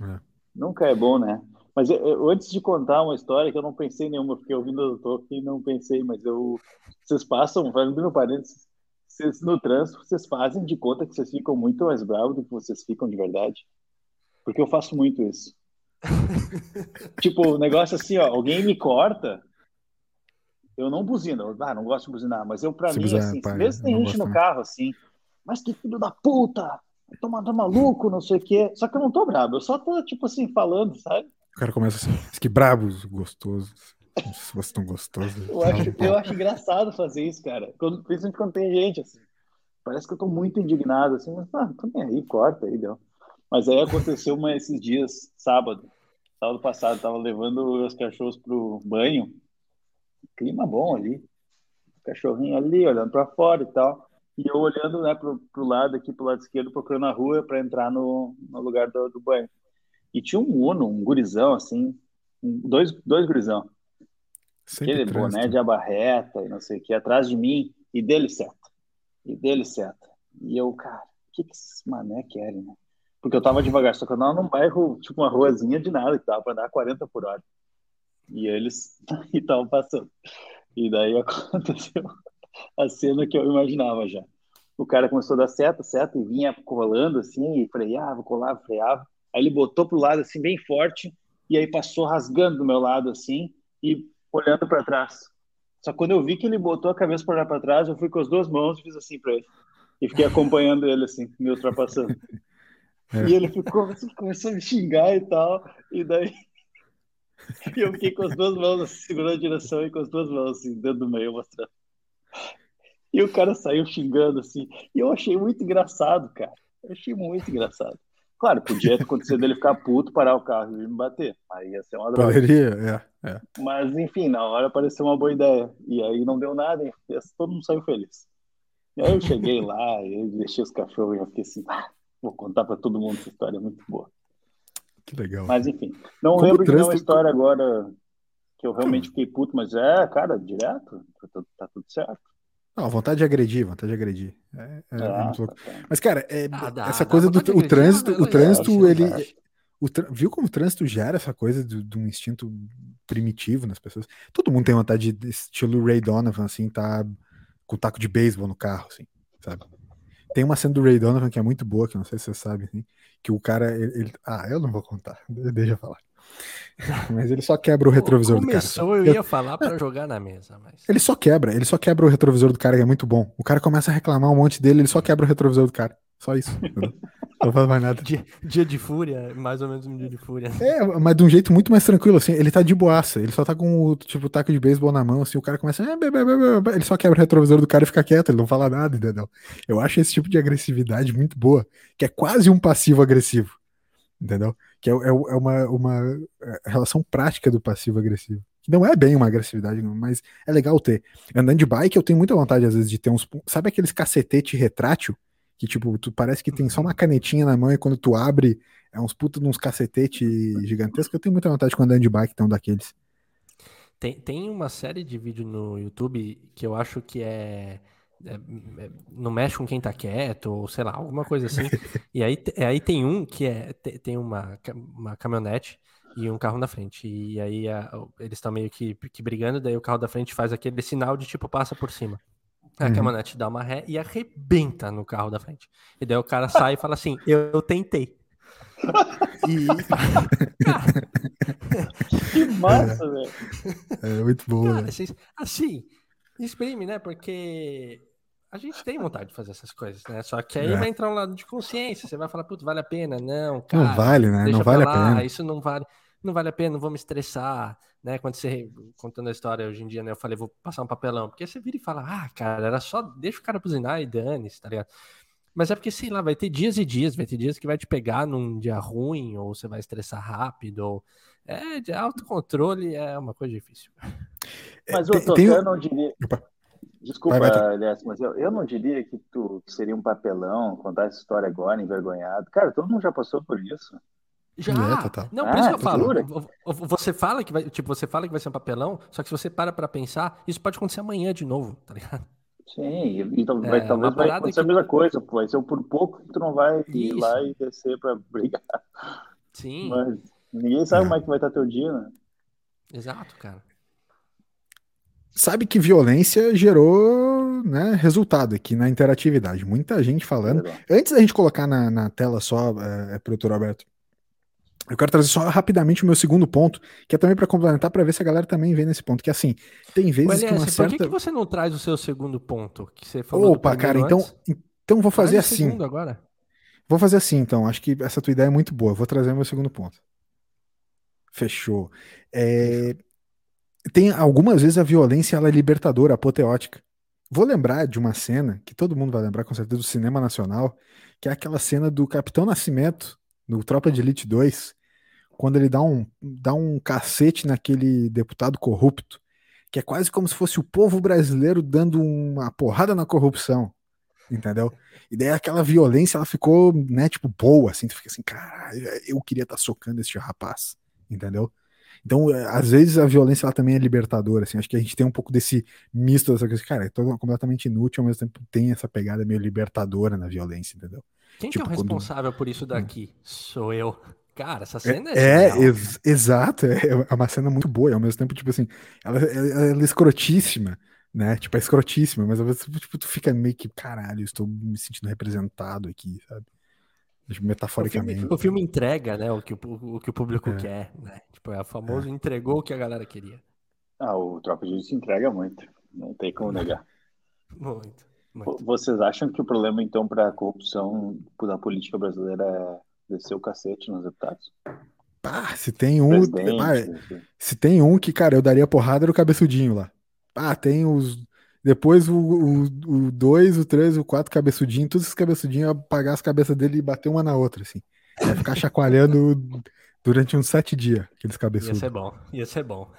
É. Nunca é bom, né? Mas eu, eu, antes de contar uma história que eu não pensei nenhuma, porque eu ouvindo o Toca e não pensei, mas eu. Vocês passam, fazendo no parênteses, vocês, no trânsito, vocês fazem de conta que vocês ficam muito mais bravos do que vocês ficam de verdade? Porque eu faço muito isso. tipo, o negócio assim, ó, alguém me corta, eu não buzino, eu, ah, não gosto de buzinar, mas eu, pra Se mim, buzinar, assim, pai, mesmo tem gente no carro, assim, mas que filho da puta, tá, tá maluco, não sei o quê. Só que eu não tô brabo, eu só tô, tipo assim, falando, sabe? O cara começa assim, "Diz que brabos, gostosos. Se vocês estão gostosos. Eu acho, eu acho engraçado fazer isso, cara. Quando, principalmente quando tem gente, assim. Parece que eu tô muito indignado, assim, mas ah, tô nem aí, corta aí, deu. Mas aí aconteceu uma, esses dias, sábado, sábado passado, tava levando os cachorros pro banho, clima bom ali, cachorrinho ali, olhando pra fora e tal, e eu olhando, né, pro, pro lado aqui, pro lado esquerdo, procurando a rua pra entrar no, no lugar do, do banho. E tinha um Uno, um gurizão, assim, dois, dois gurizão, Sempre aquele trânsito. boné de abarreta e não sei o que, atrás de mim, e dele seta. E dele seta. E eu, cara, o que, que esses mané querem, né? Porque eu tava devagar, só que eu tava num bairro, tipo uma ruazinha de nada, que dava pra andar 40 por hora. E eles estavam passando. E daí aconteceu a cena que eu imaginava já. O cara começou a dar seta, seta, e vinha colando assim, e freava, colava, freava. Aí ele botou pro lado assim, bem forte, e aí passou rasgando do meu lado assim, e olhando para trás. Só que quando eu vi que ele botou a cabeça para olhar para trás, eu fui com as duas mãos e fiz assim para ele. E fiquei acompanhando ele assim, me ultrapassando. É. E ele ficou, assim, começou a me xingar e tal, e daí e eu fiquei com as duas mãos assim, segurando a direção e com as duas mãos assim, dentro do meio mostrando. E o cara saiu xingando assim, e eu achei muito engraçado, cara. Eu achei muito engraçado. Claro, podia acontecer dele ficar puto, parar o carro e me bater. Aí ia ser uma droga. Poderia, é, é. Mas, enfim, na hora pareceu uma boa ideia. E aí não deu nada, e todo mundo saiu feliz. E aí eu cheguei lá, eu deixei os cachorros e eu fiquei assim, ah, vou contar pra todo mundo essa história, é muito boa. Que legal. Mas, enfim, não Como lembro de nenhuma história agora que eu realmente fiquei puto, mas é, cara, direto, tá, tudo- tá tudo certo. Não, vontade de agredir, vontade de agredir. É, é- é Ah, muito louco. tá. Mas, cara, é- Ah, dá, essa dá coisa do o trânsito, mas o é trânsito, ele. O viu como o trânsito gera essa coisa de, de um instinto primitivo nas pessoas? Todo mundo tem vontade de, estilo Ray Donovan, assim, tá com taco de beisebol no carro, assim, sabe? Tem uma cena do Ray Donovan que é muito boa, que eu não sei se você sabe, assim, que o cara, ele, ele- Ah, eu não vou contar, deixa eu falar. Mas ele só quebra o retrovisor do cara. Começou, eu ia falar pra jogar na mesa, mas. Ele só quebra, ele só quebra o retrovisor do cara, que é muito bom. O cara começa a reclamar um monte dele, ele só quebra o retrovisor do cara. Só isso. Não faz mais nada. Dia, dia de fúria, mais ou menos um dia de fúria. É, mas de um jeito muito mais tranquilo, assim. Ele tá de boaça. Ele só tá com o tipo taco de beisebol na mão, assim. O cara começa. "Ah, bê, bê, bê, bê, bê", Ele só quebra o retrovisor do cara e fica quieto, ele não fala nada, entendeu? Eu acho esse tipo de agressividade muito boa, que é quase um passivo agressivo, entendeu? Que é, é- é uma, uma é, relação prática do passivo agressivo. Que não é bem uma agressividade, mas é legal ter. Andando de bike, eu tenho muita vontade, às vezes, de ter uns. Sabe aqueles cacetete retrátil? Que, tipo, tu parece que tem só uma canetinha na mão e quando tu abre, é uns puta de uns cacetete gigantescos. Eu tenho muita vontade quando andando de bike, um daqueles. Tem, tem uma série de vídeo no YouTube que eu acho que é- Não mexe com quem tá quieto, ou sei lá, alguma coisa assim. e aí, te- aí tem um que é. te- Tem uma, uma caminhonete e um carro na frente. E aí a- eles estão meio que, que brigando, daí o carro da frente faz aquele sinal de tipo passa por cima. A Uhum. caminhonete dá uma ré e arrebenta no carro da frente. E daí o cara sai e fala assim: Eu, eu tentei. E. Cara, Que massa, velho. É muito bom, Cara, né? assim, assim, exprime, né? Porque a gente tem vontade de fazer essas coisas, né? Só que aí É. vai entrar um lado de consciência. Você vai falar, putz, vale a pena? Não, cara. Não vale, né? deixa Não vale pra a lá, pena. Isso não vale. Não vale a pena, não vou me estressar, né? Quando você, contando a história hoje em dia, né? Eu falei, vou passar um papelão. Porque você vira e fala, ah, cara, era só, deixa o cara buzinar e dane-se, tá ligado? Mas é porque, sei lá, vai ter dias e dias, vai ter dias que vai te pegar num dia ruim, ou você vai estressar rápido, ou... É, de autocontrole é uma coisa difícil. Mas, É, Toto, tem um- eu diria. Opa. Desculpa, Vai, vai, aliás, mas eu, eu não diria que tu que seria um papelão contar essa história agora, envergonhado. Cara, todo mundo já passou por isso. Já. É, total. Não, por isso Ah, que eu falo. Você fala que vai, tipo, você fala que vai ser um papelão, só que se você para pra pensar, isso pode acontecer amanhã de novo, tá ligado? Sim, e, e tal- É, vai- talvez vai acontecer que- a mesma coisa, pô. Vai ser por pouco que tu não vai ir Isso. lá e descer pra brigar. Sim, Mas ninguém sabe É. como é que vai estar teu dia, né? exato, cara. Sabe que violência gerou né, resultado aqui na interatividade. Muita gente falando. Antes da gente colocar na, na tela só, é, é, produtor Alberto, Eu quero trazer só rapidamente o meu segundo ponto, que é também para complementar, para ver se a galera também vê nesse ponto. Que assim, tem vezes LS, que uma certa. Por que, que, você não traz o seu segundo ponto? Que você falou Opa, cara, então, então vou fazer Traz assim. agora. Vou fazer assim, então. Acho que essa tua ideia é muito boa. Vou trazer o meu segundo ponto. Fechou. É... Tem algumas vezes a violência ela é libertadora, apoteótica. Vou lembrar de uma cena que todo mundo vai lembrar com certeza do cinema nacional, que é aquela cena do Capitão Nascimento no Tropa de Elite 2, quando ele dá um, dá um cacete naquele deputado corrupto, que é quase como se fosse o povo brasileiro dando uma porrada na corrupção, entendeu? E daí aquela violência, ela ficou, né, tipo, boa, assim, tu fica assim, caralho, eu queria estar tá socando este rapaz, entendeu? Então, é, às vezes a violência ela também é libertadora, assim, acho que a gente tem um pouco desse misto dessa coisa, cara, é completamente inútil, ao mesmo tempo tem essa pegada meio libertadora na violência, entendeu? Quem tipo, que é o tipo, responsável quando... por isso hum. daqui? Sou eu. Cara, essa cena é. É, é ex exato, é, é, uma cena muito boa, e ao mesmo tempo, tipo assim, ela, ela, ela é escrotíssima, né? Tipo, é escrotíssima, mas às vezes tipo, tu fica meio que, caralho, estou me sentindo representado aqui, sabe? Metaforicamente. O filme, o filme, entrega, né, o que o, o, que o público é. quer, né? Tipo, é o famoso é. entregou o que a galera queria. Ah, o Tropa de Justiça entrega muito, não tem como negar. Muito. muito. Vocês acham que o problema, então, para a corrupção da política brasileira é descer o cacete nos deputados? Pá, se tem um. Ah, se tem um que, cara, eu daria porrada no cabeçudinho lá. Ah, tem os. Depois o 2, o 3, o 4 cabeçudinho, todos esses cabeçudinhos apagar as cabeças dele e bater uma na outra, assim. Ia ficar chacoalhando durante uns sete dias, aqueles cabeçudos. Ia ser bom, ia ser bom.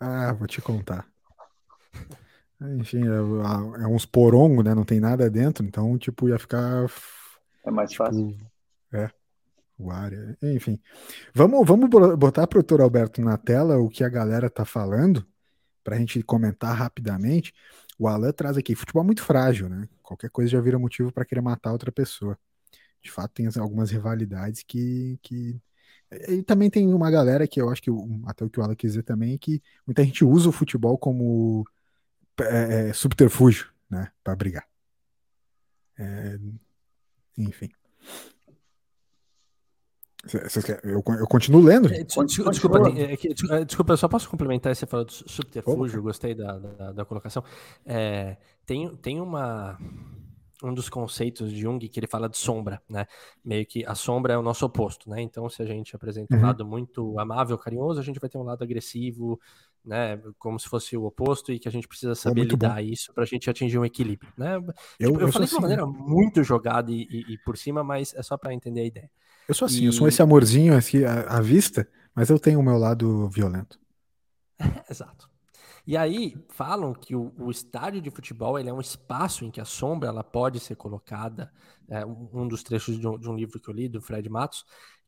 Ah, vou te contar. Enfim, é, é uns porongo, né? Não tem nada dentro, então, tipo, ia ficar. É mais tipo, fácil. É. O área. Enfim. Vamos, vamos botar para o doutor Alberto na tela o que a galera tá falando, para a gente comentar rapidamente. O Alan traz aqui: futebol é muito frágil, né? Qualquer coisa já vira motivo para querer matar outra pessoa. De fato, tem algumas rivalidades que, que e também tem uma galera que eu acho que até o que o Alan quis dizer também que muita gente usa o futebol como é, é, subterfúgio, né, para brigar. É, enfim. Eu, eu continuo lendo. É, desculpa, desculpa, é é desculpa, eu só posso complementar você falou do subterfúgio, gostei da, da, da colocação. É, tem, tem uma um dos conceitos de Jung que ele fala de sombra, né? Meio que a sombra é o nosso oposto, né? Então, se a gente apresenta um uhum. lado muito amável, carinhoso, a gente vai ter um lado agressivo, né? Como se fosse o oposto e que a gente precisa saber lidar bom. isso para a gente atingir um equilíbrio, né? Eu, tipo, eu, eu falei de uma assim, maneira muito jogada e, e, e, por cima, mas é só para entender a ideia. Eu sou assim, e... eu sou esse amorzinho aqui à, à vista, mas eu tenho o meu lado violento. Exato. E aí falam que o, o, estádio de futebol ele é um espaço em que a sombra ela pode ser colocada. É, um dos trechos de um, de um, livro que eu li do Fred Matos,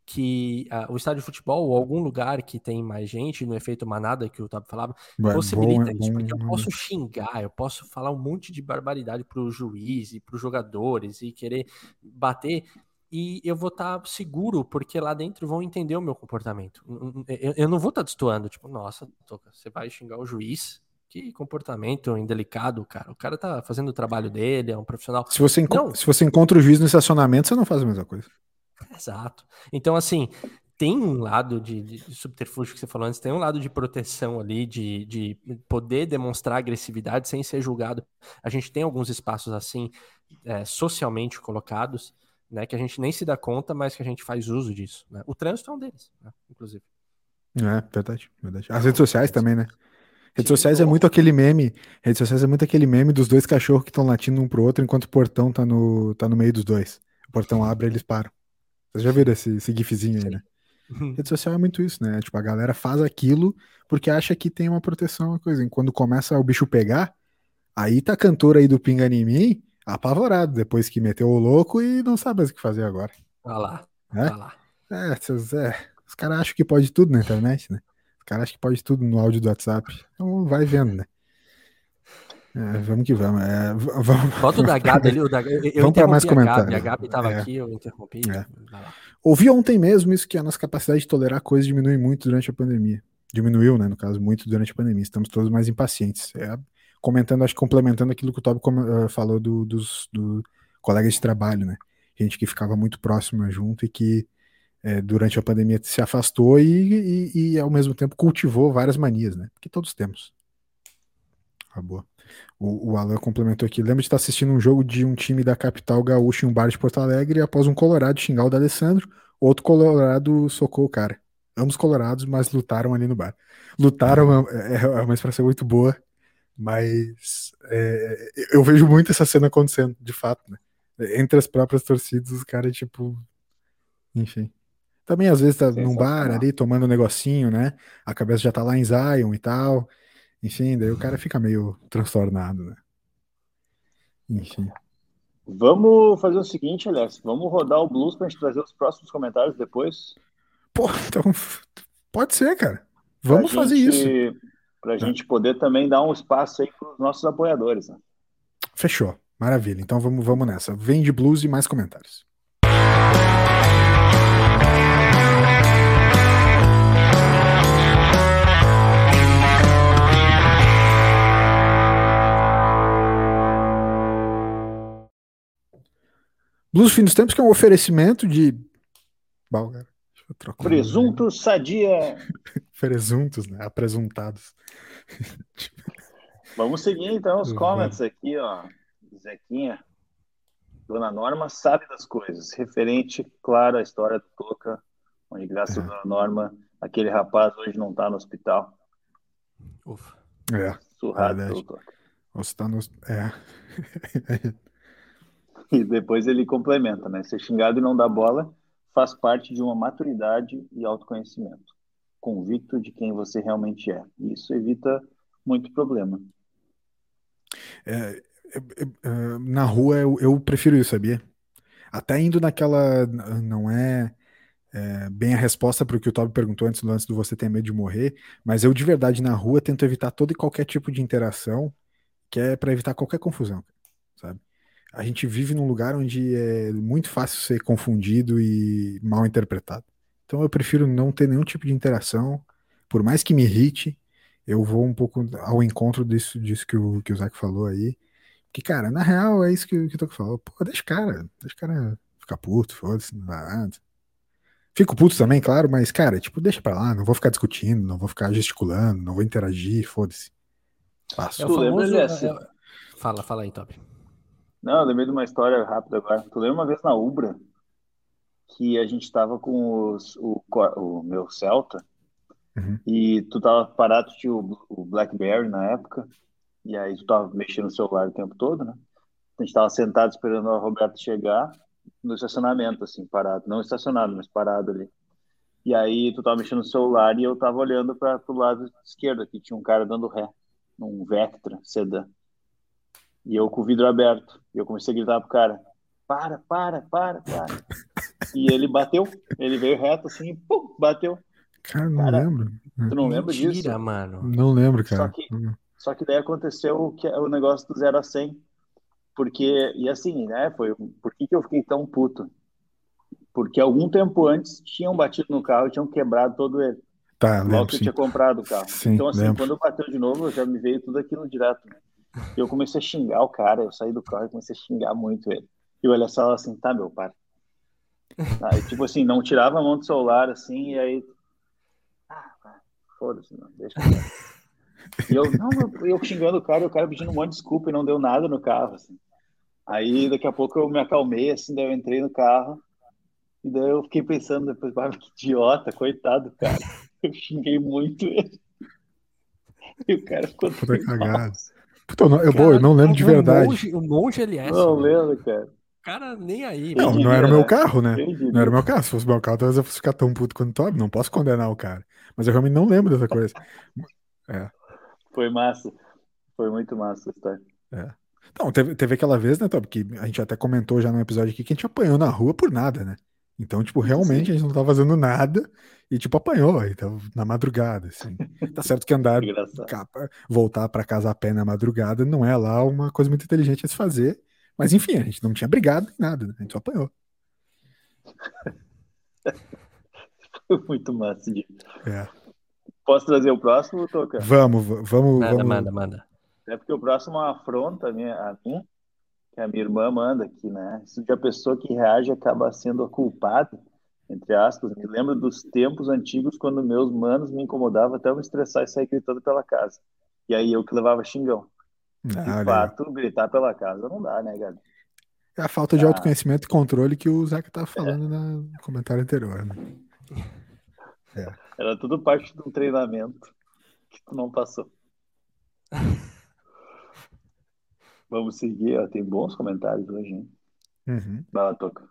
que uh, o estádio de futebol ou algum lugar que tem mais gente, no efeito manada que o Tab falava, Vai, possibilita bom, isso, porque eu posso xingar, eu posso falar um monte de barbaridade para o juiz e para os jogadores e querer bater e eu vou estar tá seguro, porque lá dentro vão entender o meu comportamento. Eu, eu não vou estar tá destoando, tipo, nossa, você vai xingar o juiz? Que comportamento indelicado, cara. O cara tá fazendo o trabalho dele, é um profissional. Se você, não, se você encontra o juiz no estacionamento, você não faz a mesma coisa. Exato. Então, assim, tem um lado de, de, subterfúgio que você falou antes, tem um lado de proteção ali, de, de poder demonstrar agressividade sem ser julgado. A gente tem alguns espaços assim, é, socialmente colocados, né, que a gente nem se dá conta, mas que a gente faz uso disso. Né? O trânsito é um deles, né, inclusive. É, verdade, verdade. As redes sociais também, né? Redes sociais é muito aquele meme. Redes sociais é muito aquele meme dos dois cachorros que estão latindo um pro outro enquanto o portão tá no, tá no meio dos dois. O portão abre eles param. Vocês já viram esse, esse gifzinho aí, né? Uhum. Rede social é muito isso, né? Tipo, a galera faz aquilo porque acha que tem uma proteção, uma coisa. E quando começa o bicho pegar, aí tá a cantora aí do Pinga em mim apavorado depois que meteu o louco e não sabe mais o que fazer agora. Olha lá. É? Olha lá. É, os, é, os caras acham que pode tudo na internet, né? Os caras acham que pode tudo no áudio do WhatsApp. Então vai vendo, né? É, vamos que vamos. É, vamos Bota o da Gabi ali. O da, eu vamos para mais comentários. A Gabi estava é. aqui, eu interrompi. É. Ouvi ontem mesmo isso que a nossa capacidade de tolerar coisas diminui muito durante a pandemia. Diminuiu, né? No caso, muito durante a pandemia. Estamos todos mais impacientes. É comentando, acho que complementando aquilo que o Toby uh, falou do, dos do colegas de trabalho, né? Gente que ficava muito próxima junto e que é, durante a pandemia se afastou e, e, e, ao mesmo tempo cultivou várias manias, né? Que todos temos. Ah, boa. O, o Alan complementou aqui. Lembra de estar assistindo um jogo de um time da capital gaúcha em um bar de Porto Alegre e após um colorado xingar o da Alessandro, outro colorado socou o cara. Ambos colorados, mas lutaram ali no bar. Lutaram é, é uma expressão muito boa, mas é, eu vejo muito essa cena acontecendo, de fato, né? Entre as próprias torcidas, os caras, tipo. Enfim. Também às vezes tá num bar ali tomando um negocinho, né? A cabeça já tá lá em Zion e tal. Enfim, daí o cara fica meio transtornado, né? Enfim. Vamos fazer o seguinte, Alex. Vamos rodar o blues pra gente trazer os próximos comentários depois. Pô, então. Pode ser, cara. Vamos pra fazer gente, isso. Pra é. gente poder também dar um espaço aí pros nossos apoiadores, né? Fechou. Maravilha. Então vamos, vamos nessa. Vem de blues e mais comentários. Blues Fim dos Tempos, que é um oferecimento de. Bom, cara. Presuntos sadia. Presuntos, né? Apresuntados. Vamos seguir então os comments aqui, ó. Zequinha. Dona Norma sabe das coisas. Referente, claro, à história do Toca, onde, graças é. a Dona Norma, aquele rapaz hoje não está no hospital. Ufa. É. Surrado pelo Toca. Você tá no. É. e depois ele complementa, né? Ser xingado e não dar bola faz parte de uma maturidade e autoconhecimento. Convicto de quem você realmente é. E isso evita muito problema. É, é, na rua eu, eu, prefiro isso, sabia? Até indo naquela. Não é, é bem a resposta para o que o Toby perguntou antes lance do você ter medo de morrer, mas eu de verdade na rua tento evitar todo e qualquer tipo de interação que é para evitar qualquer confusão? A gente vive num lugar onde é muito fácil ser confundido e mal interpretado. Então eu prefiro não ter nenhum tipo de interação, por mais que me irrite, eu vou um pouco ao encontro disso, disso que, o, que o Zac falou aí que, cara, na real é isso que, que o Toco falou. Pô, deixa o cara, deixa o cara ficar puto, foda-se, não dá nada. Fico puto também, claro, mas, cara, tipo, deixa pra lá, não vou ficar discutindo, não vou ficar gesticulando, não vou interagir, foda-se. Passo. É o famoso, é, é... Fala, fala aí, Top. Não, eu lembrei de uma história rápida agora. Tu lembra uma vez na Ubra que a gente tava com os, o, o meu Celta uhum. e tu tava parado, tinha o, o Blackberry na época e aí tu tava mexendo no celular o tempo todo, né? A gente tava sentado esperando a Roberta chegar no estacionamento, assim, parado. Não estacionado, mas parado ali. E aí tu tava mexendo no celular e eu tava olhando para pro lado esquerdo, aqui tinha um cara dando ré, num Vectra sedã. E eu com o vidro aberto. E eu comecei a gritar pro cara: para, para, para, para. e ele bateu, ele veio reto assim, pum, bateu. Cara, não cara, lembro. Tu não lembra disso? mano. Não lembro, cara. Só que, só que daí aconteceu o, que, o negócio do 0 a 100. Porque, e assim, né, foi, por que, que eu fiquei tão puto? Porque algum tempo antes tinham batido no carro e tinham quebrado todo ele. Tá, Logo que eu tinha comprado o carro. Sim, então, assim, lembro. quando eu bateu de novo, já me veio tudo aquilo direto. Né? Eu comecei a xingar o cara, eu saí do carro e comecei a xingar muito ele. E o olha só assim, tá, meu pai. Aí, tipo assim, não tirava a mão do celular, assim, e aí. Ah, foda-se, não, deixa eu e eu, não, eu xingando o cara, o cara pedindo um monte de desculpa e não deu nada no carro, assim. Aí daqui a pouco eu me acalmei, assim, daí eu entrei no carro e daí eu fiquei pensando depois, ah, que idiota, coitado, cara. Eu xinguei muito ele. E o cara ficou Puta cagada. Puta, eu, eu, cara, eu não lembro de verdade. Monge, o monge LS. Não lembro, cara. Cara, nem aí. Não, não era o meu carro, né? Não era o meu carro. Se fosse meu carro, talvez eu fosse ficar tão puto quanto o Não posso condenar o cara. Mas eu realmente não lembro dessa coisa. É. Foi massa. Foi muito massa a história. É. Então, teve, teve aquela vez, né, Tom, que a gente até comentou já no episódio aqui que a gente apanhou na rua por nada, né? Então, tipo, realmente Sim. a gente não tava fazendo nada e, tipo, apanhou, então, na madrugada, assim. Tá certo que andar, capa, voltar para casa a pé na madrugada não é lá uma coisa muito inteligente a se fazer, mas enfim, a gente não tinha brigado nem nada, né? a gente só apanhou. Foi muito massa, Diego. É. Posso trazer o próximo, Toca? Vamos, vamos. Manda, vamos. manda, manda. É porque o próximo é uma afronta minha, a mim, que a minha irmã manda aqui, né? Se a pessoa que reage acaba sendo a culpada, entre aspas, me lembro dos tempos antigos quando meus manos me incomodavam até eu me estressar e sair gritando pela casa. E aí eu que levava xingão. Ah, de fato, gritar pela casa não dá, né, Gabi? É a falta de Ah. autoconhecimento e controle que o Zeca tava falando no comentário anterior, né? Era tudo parte de um treinamento que tu não passou. Vamos seguir, ó, tem bons comentários hoje, hein? Uhum. Vai lá, Toca.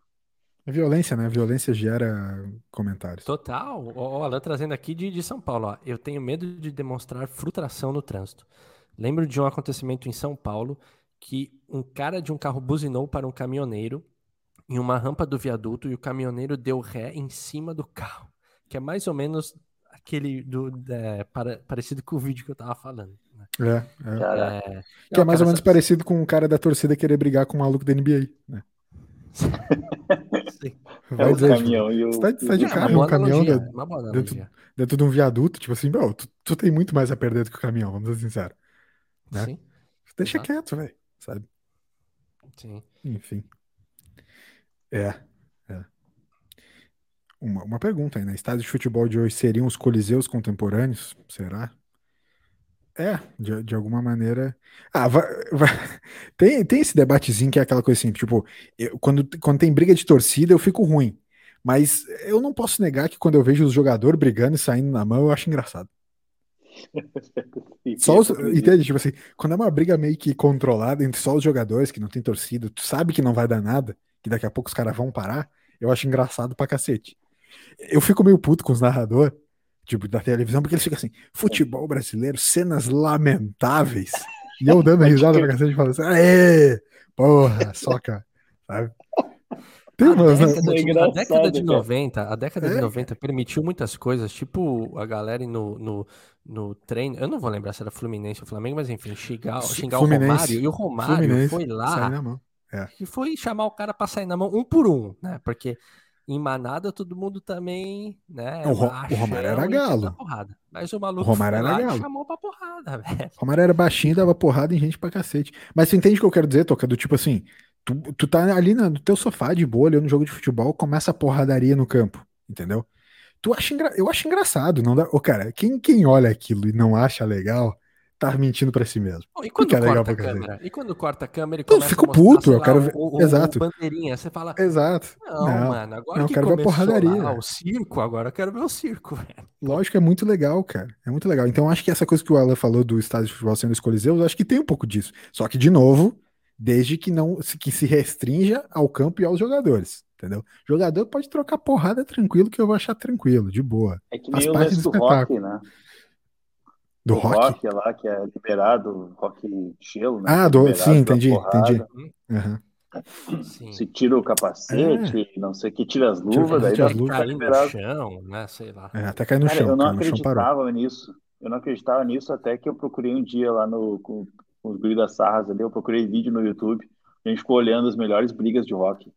É violência, né? Violência gera comentários. Total. Ó, Alan trazendo aqui de, de São Paulo. Ó. Eu tenho medo de demonstrar frustração no trânsito. Lembro de um acontecimento em São Paulo que um cara de um carro buzinou para um caminhoneiro em uma rampa do viaduto e o caminhoneiro deu ré em cima do carro. Que é mais ou menos aquele do, é, para- parecido com o vídeo que eu tava falando. É, é. Caraca. É, Que é mais cara, ou menos parecido com o cara da torcida querer brigar com o maluco da NBA, né? Sim. É Vai o dizer, tipo, caminhão e o. você tá- você tá de É, carro, boa um caminhão analogia, dentro- analogia. dentro de um viaduto, tipo assim, bro, tu, tu tem muito mais a perder do que o caminhão, vamos ser sinceros. né? Sim, Deixa Exato. quieto, velho, sabe? sim. Enfim. É, é. Uma, uma pergunta aí, né? Estádios de futebol de hoje seriam os coliseus contemporâneos? Será? É, de, de alguma maneira. Ah, vai, vai- Tem, tem esse debatezinho que é aquela coisa assim, tipo, eu- quando, quando tem briga de torcida eu fico ruim. Mas eu não posso negar que quando eu vejo os jogadores brigando e saindo na mão, eu acho engraçado. Só os, entende? Tipo assim, quando é uma briga meio que controlada entre só os jogadores, que não tem torcida, tu sabe que não vai dar nada, que daqui a pouco os caras vão parar, eu acho engraçado pra cacete. Eu fico meio puto com os narradores, tipo, da televisão, porque eles ficam assim, futebol brasileiro, cenas lamentáveis. E eu dando risada pra cacete, falando assim, aê, porra, soca, sabe? Tem A umas, né? década, é de, a década de cara. 90, a década de É. 90 permitiu muitas coisas, tipo a galera ir no, no, no treino, eu não vou lembrar se era Fluminense ou Flamengo, mas enfim, xingar, xingar o. Romário, e o Romário Fluminense, foi lá mão. e foi chamar o cara pra sair na mão um por um, né? Porque em manada todo mundo também, né? O Ro- o Romário era galo. Mas o maluco O Romário era galo. chamou pra porrada, velho. O Romário era baixinho e dava porrada em gente pra cacete. Mas você entende o que eu quero dizer, Toca? Do tipo assim, tu, tu tá ali no teu sofá de boa, olhando no jogo de futebol, começa a porradaria no campo, entendeu? Tu acha engra... Eu acho engraçado, não dá. Ô, cara, quem, quem olha aquilo e não acha legal, tá mentindo pra si mesmo. E quando que é legal corta a câmera? E quando corta a câmera e Eu começa a fico mostrar, puto, eu quero ver- o, o Exato. bandeirinha, você fala, Exato. Não, Não, mano, agora não, que quero ver começou porradaria. lá o circo, agora eu quero ver o circo, velho. Lógico, é muito legal, cara. É muito legal. Então, acho que essa coisa que o Alan falou do estádio de futebol sendo os coliseus, eu acho que tem um pouco disso. Só que, de novo, desde que não se- que se restrinja ao campo e aos jogadores. Entendeu? Jogador pode trocar porrada tranquilo, que eu vou achar tranquilo, de boa. É que Faz nem o lance do rock, né? Do o rock? rock lá, que é liberado, rock gelo, né? Ah, é do- sim, entendi, entendi. Sim. Se tira o capacete, não sei o que, tira as É. Tira luvas, daí as luvas. tá cair no chão, né? Sei lá. É, até cair no Cara, chão, eu não acreditava nisso. Eu não acreditava nisso até que eu procurei um dia lá no, com, com os guris da Sarras ali, eu procurei vídeo no YouTube, a gente ficou olhando as melhores brigas de rock.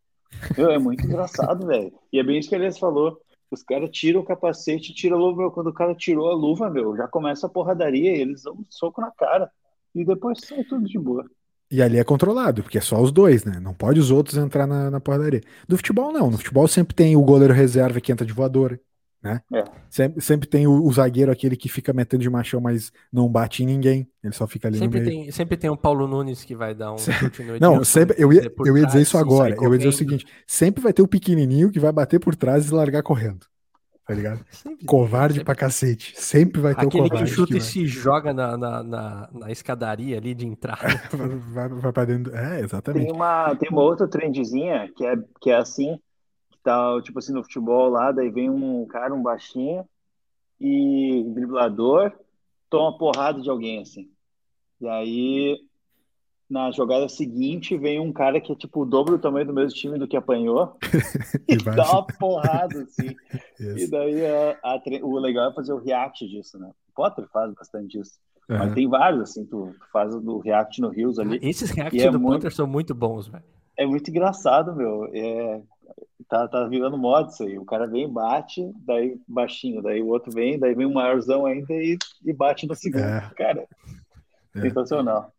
Meu, é muito engraçado, velho. E é bem isso que a Elias falou. Os caras tiram o capacete, tiram a luva, meu. Quando o cara tirou a luva, meu, já começa a porradaria eles dão um soco na cara. E depois sai tudo de boa. E ali é controlado, porque é só os dois, né? Não pode os outros entrar na, na porradaria. Do futebol, não. No futebol sempre tem o goleiro reserva que entra de voadora, né? É. Sempre, sempre tem o, o zagueiro, aquele que fica metendo de machão, mas não bate em ninguém. Ele só fica ali Sempre no meio. tem, sempre tem um Paulo Nunes que vai dar um chute no Não, sempre, eu ia, por eu ia dizer isso agora. Eu ia dizer o seguinte: sempre vai ter o pequenininho que vai bater por trás e largar correndo. Tá ligado? Sempre- Covarde sempre pra cacete. Sempre vai ter Aquele o que covarde. chuta que e se joga na, na, na, na escadaria ali de entrada. vai, vai, vai pra dentro. É, Tem exatamente. uma, tem uma outra trendzinha que é, que é assim, tá, tipo assim, no futebol lá, daí vem um cara, um baixinho, e driblador, toma porrada de alguém, assim. E aí, na jogada seguinte, vem um cara que é tipo o dobro do tamanho do mesmo time do que apanhou, E e dá assim. uma porrada, assim. E Isso. daí a- a o legal é fazer o react disso, né? O Potter faz bastante isso. Mas Aham. tem vários, assim, tu faz o react no Rios ali. Esses reacts E é do muito- Potter são muito bons, velho. É muito engraçado, meu. É, tá, tá virando moda isso aí. O cara vem e bate, daí baixinho, daí o outro vem, daí vem um maiorzão ainda e, e bate no segundo. É. Cara, É. sensacional.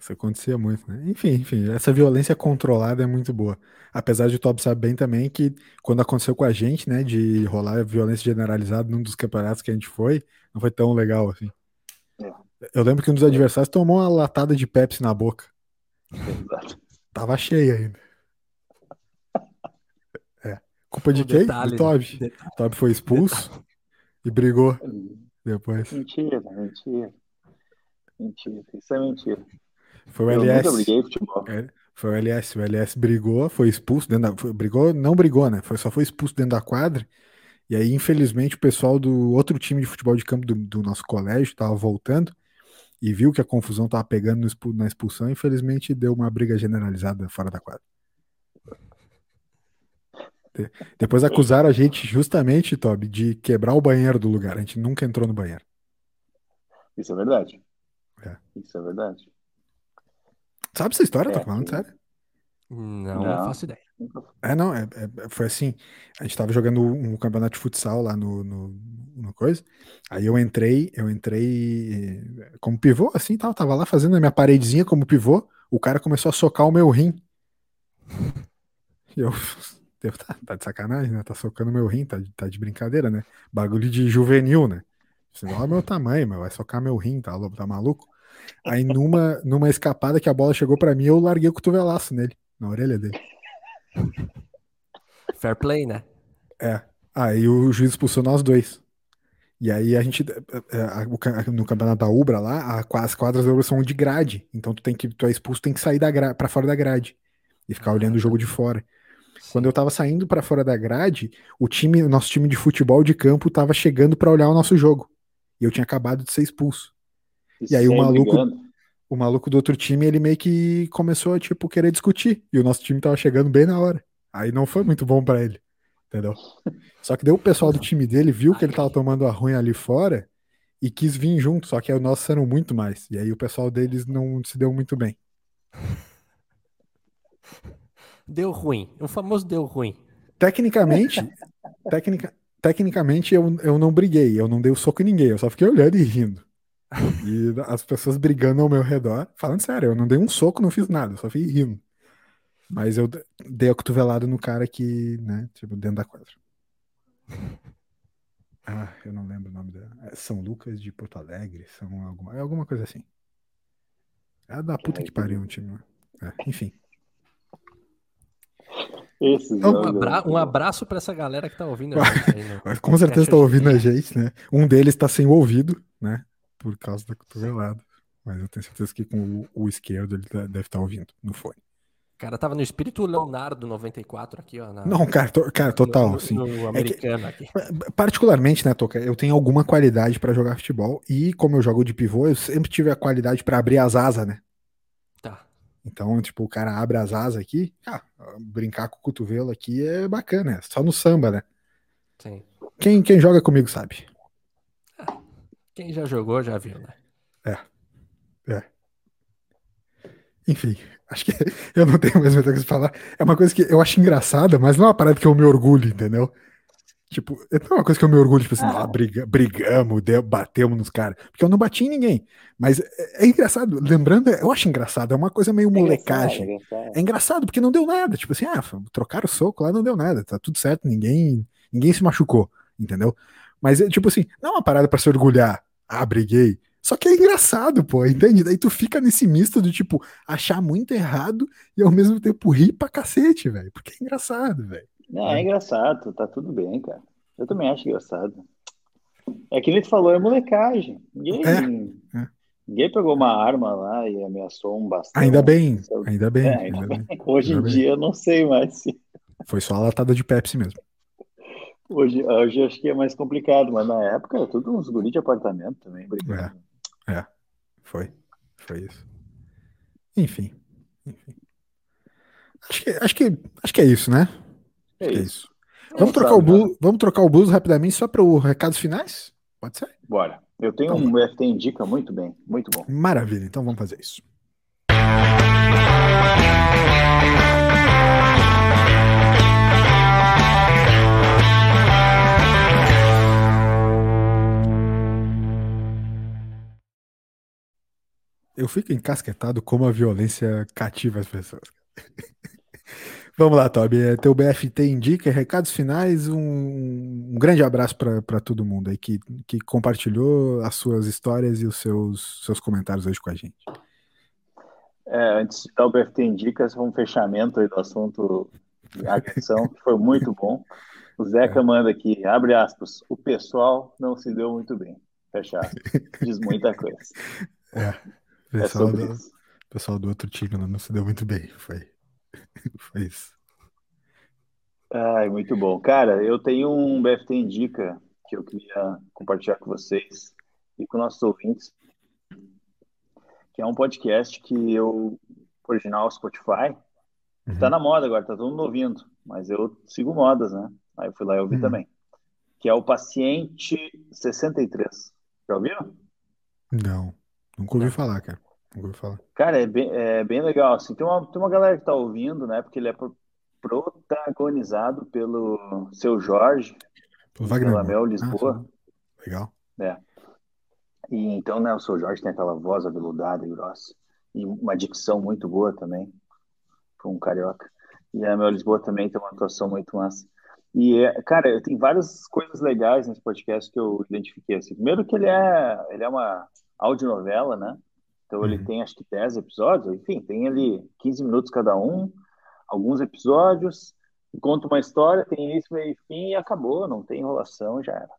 Isso acontecia muito, né? Enfim, enfim, essa violência controlada é muito boa. Apesar de o Top saber bem também que quando aconteceu com a gente, né, de rolar violência generalizada num dos campeonatos que a gente foi, não foi tão legal assim. É. Eu lembro que um dos adversários tomou uma latada de Pepsi na boca. Exato. Tava cheia ainda. É. Culpa de Um quem? detalhe, Do Toby. detalhe. Toby foi expulso e brigou depois. Mentira, mentira. Mentira, isso é mentira. Foi o Eu LS. briguei futebol. É, foi o LS. O LS brigou, foi expulso dentro da. foi- brigou, não brigou, né? Foi, só foi expulso dentro da quadra. E aí, infelizmente, o pessoal do outro time de futebol de campo do, do nosso colégio tava voltando e viu que a confusão tava pegando no na expulsão. Infelizmente, deu uma briga generalizada fora da quadra. De- Depois acusaram a gente justamente, Toby, de quebrar o banheiro do lugar. A gente nunca entrou no banheiro. Isso é verdade. É. Isso é verdade. Sabe essa história? Tô É, falando sim. sério. Não, Não. não faço ideia. É, não, é, é- foi assim. A gente tava jogando um campeonato de futsal lá no, no, no coisa. Aí eu entrei, eu entrei eh, como pivô, assim, tal, tava lá fazendo a minha paredezinha como pivô. O cara começou a socar o meu rim. E eu, eu tá, tá de sacanagem, né? Tá socando meu rim, tá, de- tá de brincadeira, né? Bagulho de juvenil, né? Você olha meu tamanho, meu, vai socar meu rim, tá, tá maluco? Aí numa, numa escapada que a bola chegou pra mim, eu larguei o cotovelaço nele, na orelha dele. Fair play, né? É. Aí o juiz expulsou nós dois. E aí a gente, é, ca- no campeonato da Ubra lá, as quadras da Ubra são de grade. Então tu tem que, tu é expulso, tem que sair da gra, pra fora da grade e ficar Ah, olhando o jogo de fora. Quando eu tava saindo pra fora da grade, o time, o nosso time de futebol de campo tava chegando pra olhar o nosso jogo. E eu tinha acabado de ser expulso. E aí o maluco- brigando. O maluco do outro time, ele meio que começou a, tipo, querer discutir. E o nosso time tava chegando bem na hora. Aí não foi muito bom pra ele. Entendeu? Só que daí o pessoal do time dele viu que ele tava tomando a ruim ali fora e quis vir junto. Só que aí os nossos eram muito mais. E aí o pessoal deles não se deu muito bem. Deu ruim. O famoso deu ruim. Tecnicamente, tecnica, tecnicamente eu, eu não briguei. Eu não dei o soco em ninguém. Eu só fiquei olhando e rindo. E as pessoas brigando ao meu redor. Falando sério, eu não dei um soco, não fiz nada. Eu só fiquei rindo. Mas eu dei a cotovelada no cara que, né, tipo, dentro da quadra. Ah, eu não lembro o nome dela. É São Lucas de Porto Alegre, são alguma, é alguma coisa assim. É da puta que pariu um time. É, enfim. Esses Então, Um, abra- um né? abraço pra essa galera que tá ouvindo a gente aí no Mas com certeza tá em ouvindo a gente, né? Um deles tá sem o ouvido, né? Por causa da cotovelada. Mas eu tenho certeza que com o, o esquerdo ele tá- deve estar ouvindo no fone. O cara tava no espírito Leonardo 94 aqui, ó. na- Não, cara, to- cara total, no, assim. no americano aqui. Particularmente, né, Toca, eu tenho alguma qualidade pra jogar futebol e como eu jogo de pivô, eu sempre tive a qualidade pra abrir as asas, né? Então, tipo, o cara abre as asas aqui, ah, brincar com o cotovelo aqui é bacana, é só no samba, né? Sim. Quem, quem joga comigo sabe. Quem já jogou já viu, né? Enfim, acho que eu não tenho mais muita coisa pra falar. É uma coisa que eu acho engraçada, mas não é uma parada que eu me orgulho, entendeu? Tipo, é uma coisa que eu me orgulho, tipo assim, ah, briga, brigamos, deu- batemos nos caras. Porque eu não bati em ninguém. Mas é, é engraçado, lembrando, eu acho engraçado, é uma coisa meio É engraçado, molecagem. é engraçado. É engraçado porque não deu nada. Tipo assim, ah, trocaram o soco lá, não deu nada. Tá tudo certo, ninguém, ninguém se machucou, entendeu? Mas é tipo assim, não é uma parada pra se orgulhar. Ah, briguei. Só que é engraçado, pô, entende? Daí tu fica nesse misto do tipo, achar muito errado e ao mesmo tempo rir pra cacete, velho. Porque é engraçado, velho. Não, é engraçado, tá tudo bem, cara. Eu também acho engraçado. É que tu falou, é molecagem. Ninguém, É, é. ninguém pegou uma arma lá e ameaçou um bastão. Ainda bem, é- ainda bem. É, ainda ainda bem. Hoje em Ainda bem. dia eu não sei mais se. Foi só a latada de Pepsi mesmo. Hoje, hoje acho que é mais complicado, mas na época era tudo uns guri de apartamento também, brigando. Foi. Foi isso. Enfim. enfim. Acho que, acho, que, acho que é isso, né? É é isso. isso. Vamos trocar, o blues, vamos trocar o blues rapidamente só para os recados finais? Pode ser? Bora. Eu tenho Então um FT Indica muito bem, muito bom. Maravilha, então vamos fazer isso. eu fico encasquetado como a violência cativa as pessoas. Vamos lá, Toby. É, teu BFT indica recados finais. Um, um grande abraço para todo mundo aí que, que compartilhou as suas histórias e os seus, seus comentários hoje com a gente. É, antes de dar o BFT indica, um fechamento aí do assunto de agressão, que foi muito bom. O Zeca é. manda aqui, abre aspas, o pessoal não se deu muito bem. Fecha Diz muita coisa. É, o é pessoal, é do, pessoal do outro time não se deu muito bem. Foi, foi isso. Ai, muito bom. Cara, eu tenho um BFT Indica que eu queria compartilhar com vocês e com nossos ouvintes, que é um podcast que eu, original Spotify, uhum. tá na moda agora, tá todo mundo ouvindo, mas eu sigo modas, né? Aí eu fui lá e ouvi uhum. também. Que é o Paciente 63. Já ouviram? Não, nunca ouvi falar, cara. Falar. Cara, é bem, é bem legal, assim. Tem uma, tem uma galera que tá ouvindo, né? Porque ele é protagonizado pelo seu Jorge, Wagner pela Mel Lisboa. Ah, legal. É. E então, né, o seu Jorge tem aquela voz aveludada e grossa. E uma dicção muito boa também, para um carioca. E a Mel Lisboa também tem uma atuação muito massa. E, cara, tem várias coisas legais nesse podcast que eu identifiquei. Assim. Primeiro que ele é, ele é uma audionovela, né? Então ele uhum. tem acho que 10 episódios, enfim, tem ali 15 minutos cada um, alguns episódios, conta uma história, tem início, meio e fim e acabou, não tem enrolação, já era.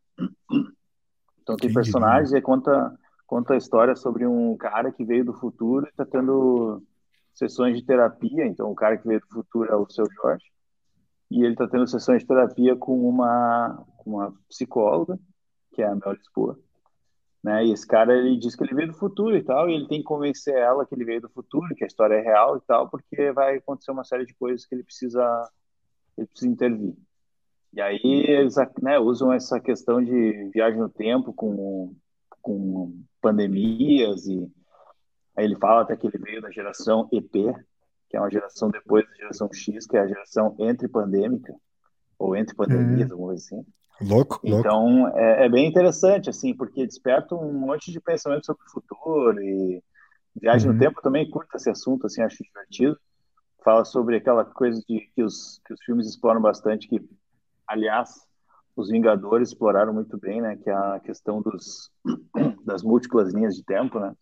Então tem personagens e conta, conta a história sobre um cara que veio do futuro e está tendo sessões de terapia, então o cara que veio do futuro é o seu Jorge, e ele está tendo sessões de terapia com uma, com uma psicóloga, que é a Mel Lisboa, né? E esse cara ele diz que ele veio do futuro e tal, e ele tem que convencer ela que ele veio do futuro, que a história é real e tal, porque vai acontecer uma série de coisas que ele precisa ele precisa intervir. E aí eles né, usam essa questão de viagem no tempo com com pandemias e aí ele fala até que ele veio da geração EP, que é uma geração depois da geração X, que é a geração entre pandêmica ou entre pandemias, uhum. vamos dizer assim. Louco, Então, louco. É, é, bem interessante, assim, porque desperta um monte de pensamento sobre o futuro e viagem uhum. no tempo também curta esse assunto, assim, acho divertido. Fala sobre aquela coisa de que os, que os filmes exploram bastante, que, aliás, os Vingadores exploraram muito bem, né, que é a questão dos, das múltiplas linhas de tempo, né,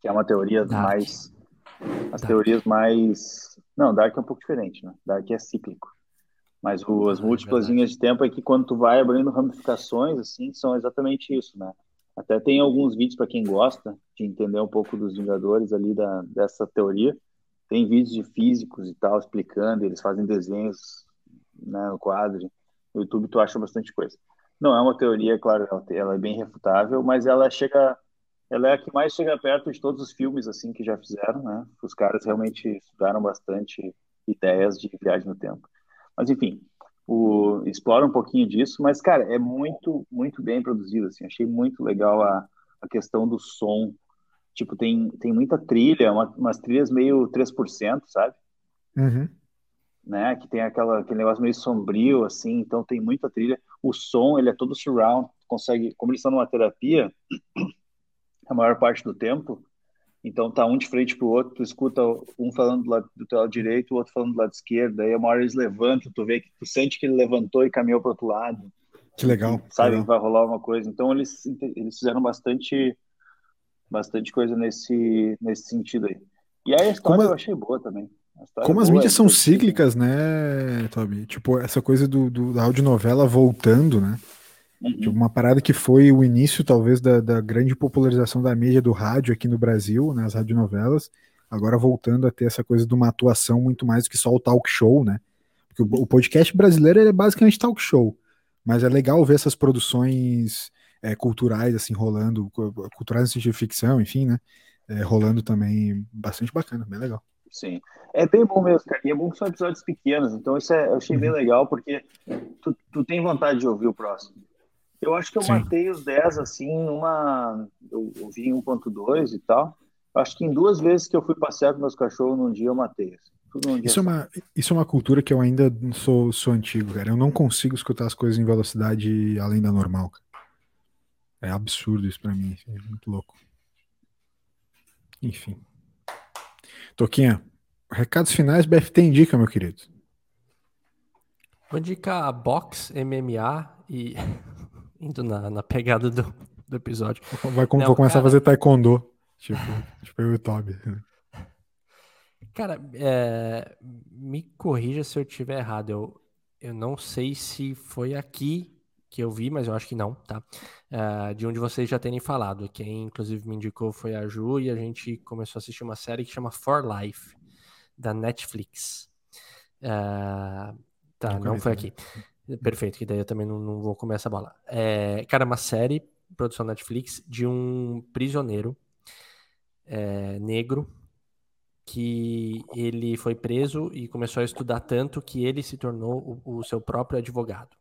que é uma teoria Dark. mais... As Dark. teorias mais... Não, Dark é um pouco diferente, né, Dark é cíclico. Mas o, as múltiplas é linhas de tempo é que quando tu vai abrindo ramificações, assim, são exatamente isso, né? Até tem alguns vídeos para quem gosta de entender um pouco dos Vingadores ali da, dessa teoria. Tem vídeos de físicos e tal explicando, eles fazem desenhos né, no quadro. No YouTube tu acha bastante coisa. Não é uma teoria, claro, ela é bem refutável, mas ela chega, ela é a que mais chega perto de todos os filmes assim que já fizeram, né? Os caras realmente estudaram bastante ideias de viagem no tempo. Mas enfim, o, explora um pouquinho disso, mas cara, é muito, muito bem produzido, assim, achei muito legal a, a questão do som, tipo, tem, tem muita trilha, uma, umas trilhas meio 3%, sabe? Uhum. Né, que tem aquela, aquele negócio meio sombrio, assim, então tem muita trilha, o som, ele é todo surround, consegue, como eles estão numa terapia, a maior parte do tempo, então tá um de frente pro outro, tu escuta um falando do, lado, do teu lado direito, o outro falando do lado esquerdo, aí uma hora eles levantam, tu vê que tu sente que ele levantou e caminhou pro outro lado. Que legal. Sabe, legal. vai rolar uma coisa. Então eles, eles fizeram bastante bastante coisa nesse, nesse sentido aí. E aí a história Como... eu achei boa também. Como as mídias são cíclicas, né, Toby? Tipo, essa coisa do, do, da audionovela voltando, né? Uhum. Tipo, uma parada que foi o início, talvez, da, da, grande popularização da mídia do rádio aqui no Brasil, nas né, radionovelas, agora voltando a ter essa coisa de uma atuação muito mais do que só o talk show, né? Porque o, o podcast brasileiro é basicamente talk show, mas é legal ver essas produções é, culturais, assim, rolando, culturais no sentido de ficção, enfim, né? É, rolando também bastante bacana, bem legal. Sim. É bem bom mesmo, cara. E é bom que são episódios pequenos, então isso é, eu achei bem uhum. legal, porque tu, tu tem vontade de ouvir o próximo. Eu acho que eu Sim. matei os 10 assim numa. Eu, eu vi 1.2 e tal. Acho que em duas vezes que eu fui passear com meus cachorros num dia eu matei. Assim. isso, é uma, isso é uma cultura que eu ainda sou, sou antigo, cara. Eu não consigo escutar as coisas em velocidade além da normal. Cara. É absurdo isso pra mim. É muito louco. Enfim. Toquinha, recados finais, BFT indica, meu querido. Vou indicar box, MMA e indo na, na pegada do, do episódio. Vai, Não, vou começar cara... a fazer taekwondo, tipo, tipo eu e o Toby. Cara, é, me corrija se eu estiver errado. Eu, eu não sei se foi aqui que eu vi, mas eu acho que não, tá? Uh, de onde vocês já terem falado. Quem inclusive me indicou foi a Ju e a gente começou a assistir uma série que chama For Life, da Netflix. Uh, tá, não, não foi aqui. Perfeito, que daí eu também não, não vou comer essa bola. É, cara, uma série, produção Netflix, de um prisioneiro é, negro que ele foi preso e começou a estudar tanto que ele se tornou o, o seu próprio advogado.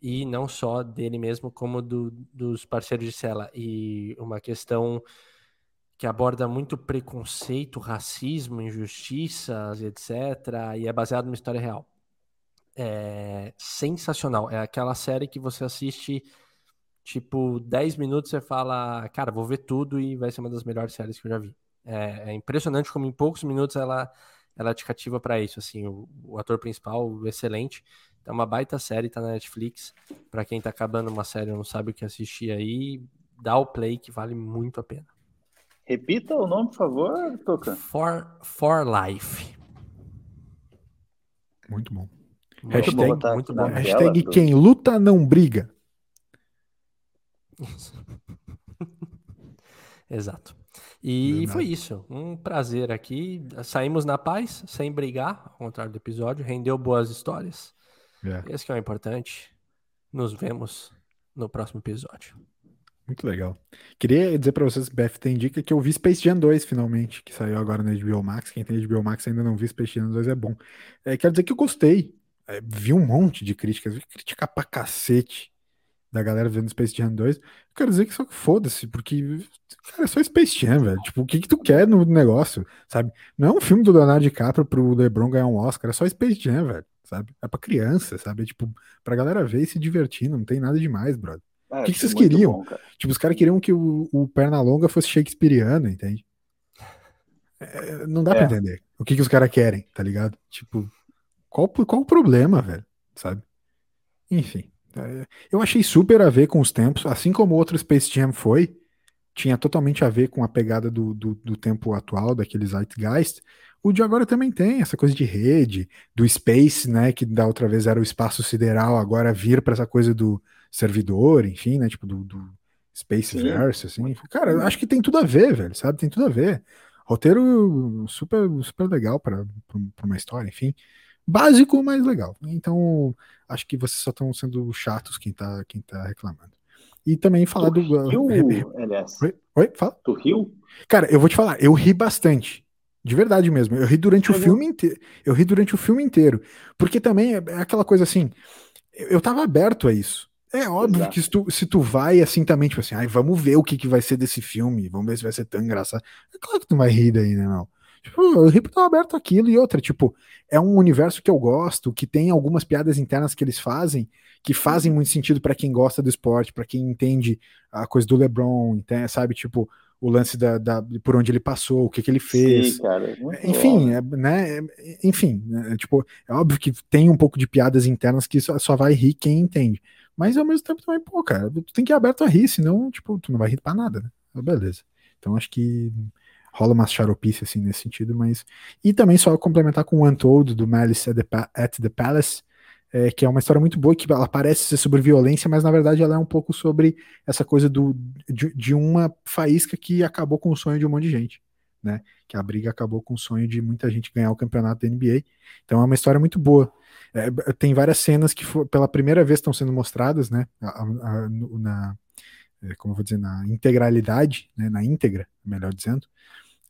E não só dele mesmo, como do, dos parceiros de cela. E uma questão que aborda muito preconceito, racismo, injustiças, etc. E é baseado numa história real. É sensacional. É aquela série que você assiste, tipo, 10 minutos você fala, cara, vou ver tudo e vai ser uma das melhores séries que eu já vi. É, é impressionante como em poucos minutos ela, ela te cativa para isso. Assim, o, o, ator principal, excelente. É uma baita série, tá na Netflix. Para quem tá acabando uma série e não sabe o que assistir aí, dá o play que vale muito a pena. Repita o nome, por favor, Toca. For, for Life. Muito bom. Muito hashtag, bom, tá muito bom. Hashtag quem luta não briga. Exato. E foi isso. Um prazer aqui. Saímos na paz, sem brigar, ao contrário do episódio. Rendeu boas histórias. É. Esse que é o importante. Nos vemos no próximo episódio. Muito legal. Queria dizer para vocês, Beth tem dica que eu vi Space Jam 2 finalmente, que saiu agora na HBO Max. Quem tem HBO Max ainda não viu Space Jam 2 é bom. É, quero dizer que eu gostei. É, vi um monte de críticas, vi crítica pra cacete da galera vendo Space Jam 2. Eu quero dizer que só que foda-se, porque, cara, é só Space Jam, velho. Tipo, o que que tu quer no negócio, sabe? Não é um filme do Leonardo DiCaprio pro LeBron ganhar um Oscar, é só Space Jam, velho, sabe? É pra criança, sabe? É, tipo, pra galera ver e se divertir, não tem nada demais, brother. É, o que, que vocês queriam? Bom, tipo, os caras queriam que o, o Pernalonga fosse shakespeariano, entende? É, não dá é. pra entender o que, que os caras querem, tá ligado? Tipo, qual, qual o problema, velho, sabe? Enfim. É, eu achei super a ver com os tempos, assim como outro Space Jam foi, tinha totalmente a ver com a pegada do, do, do tempo atual, daqueles Zeitgeist. O de agora também tem essa coisa de rede, do space, né, que da outra vez era o espaço sideral, agora vir para essa coisa do servidor, enfim, né, tipo do, do space verse, assim. Cara, eu acho que tem tudo a ver, velho, sabe? Tem tudo a ver. Roteiro super super legal para uma história, enfim básico, mas legal. Então, acho que vocês só estão sendo chatos quem tá, quem tá reclamando. E também falar tu do. Riu, Oi, Oi, fala. Tu riu? Cara, eu vou te falar, eu ri bastante. De verdade mesmo. Eu ri durante o filme inteiro. Eu ri durante o filme inteiro. Porque também é, é aquela coisa assim. Eu tava aberto a isso. É óbvio Exato. que se tu, se tu vai assim também, tipo assim, ai, vamos ver o que, que vai ser desse filme, vamos ver se vai ser tão engraçado. É claro que tu vai rir daí, né, não? Tipo, eu ri porque aberto aquilo e outra, tipo, é um universo que eu gosto, que tem algumas piadas internas que eles fazem, que fazem muito sentido para quem gosta do esporte, para quem entende a coisa do LeBron, sabe, tipo, o lance da, da, por onde ele passou, o que, que ele fez. Sim, cara, enfim, é, né? Enfim, né, tipo, é óbvio que tem um pouco de piadas internas que só, só vai rir quem entende. Mas ao mesmo tempo também, pô, cara, tu tem que ir aberto a rir, senão, tipo, tu não vai rir pra nada, né? Beleza. Então acho que rola uma xaropice assim nesse sentido, mas e também só complementar com o Untold do Malice at the, at the Palace, é, que é uma história muito boa que ela parece ser sobre violência, mas na verdade ela é um pouco sobre essa coisa do, de, de uma faísca que acabou com o sonho de um monte de gente, né? Que a briga acabou com o sonho de muita gente ganhar o campeonato da NBA. Então é uma história muito boa. É, tem várias cenas que for, pela primeira vez estão sendo mostradas, né? A, a, na, é, como eu vou dizer, na integralidade, né, na íntegra, melhor dizendo,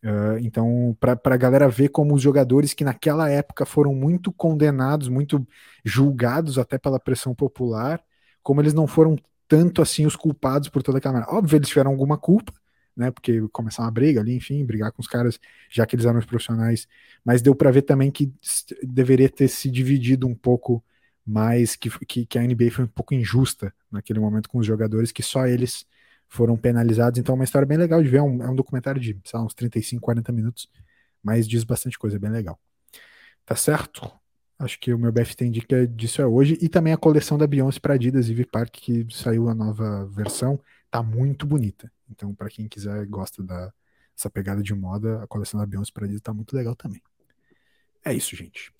Uh, então, para a galera ver como os jogadores que naquela época foram muito condenados, muito julgados até pela pressão popular, como eles não foram tanto assim os culpados por toda aquela. Óbvio, eles tiveram alguma culpa, né? Porque começaram uma briga ali, enfim, brigar com os caras, já que eles eram os profissionais. Mas deu para ver também que deveria ter se dividido um pouco mais, que, que, que a NBA foi um pouco injusta naquele momento com os jogadores, que só eles foram penalizados. Então é uma história bem legal de ver. É um, é um documentário de lá, uns 35, 40 minutos, mas diz bastante coisa, é bem legal. Tá certo? Acho que o meu BF tem dica disso é hoje. E também a coleção da Beyoncé para Adidas Ivy Park, que saiu a nova versão, tá muito bonita. Então, para quem quiser gosta da, dessa pegada de moda, a coleção da Beyoncé para Adidas tá muito legal também. É isso, gente.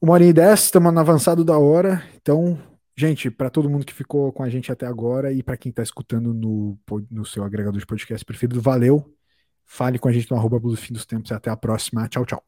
Uma hora e dez, estamos no avançado da hora. Então, gente, para todo mundo que ficou com a gente até agora e para quem está escutando no, no seu agregador de podcast preferido, valeu. Fale com a gente no arroba Fim dos Tempos. Até a próxima. Tchau, tchau.